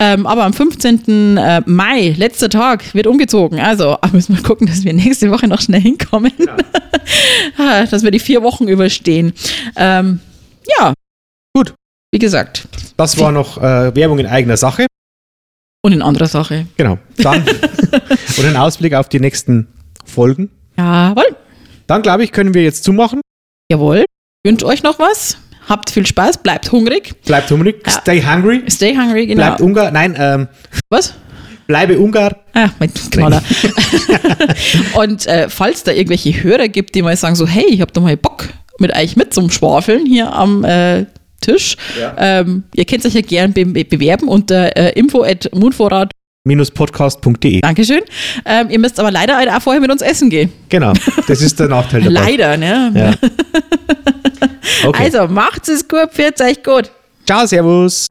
Ähm, aber am 15. äh, Mai, letzter Tag, wird umgezogen. Also müssen wir gucken, dass wir nächste Woche noch schnell hinkommen. Ah, dass wir die vier Wochen überstehen. Ähm, ja. Gut. Wie gesagt. Das war noch äh, Werbung in eigener Sache. Und in anderer Sache. Genau. Dann und ein Ausblick auf die nächsten Folgen. Jawohl. Dann, glaube ich, können wir jetzt zumachen. Jawohl. Wünsche euch noch was. Habt viel Spaß, bleibt hungrig. Bleibt hungrig. Ja. Stay hungry. Stay hungry, genau. Bleibt Ungar. Nein, ähm, was? bleibe Ungar. Ah, mein Knaller. und äh, falls da irgendwelche Hörer gibt, die mal sagen so, hey, ich hab da mal Bock mit euch mit zum Schwafeln hier am äh, Tisch. Ja. Ähm, ihr könnt euch ja gern be bewerben unter äh, info at mundvorrat. Podcast.de. Dankeschön. Ähm, ihr müsst aber leider auch vorher mit uns essen gehen. Genau. Das ist der Nachteil dabei. Leider, ne? Ja. Okay. Also macht's es gut, pfiat euch gut. Ciao, Servus.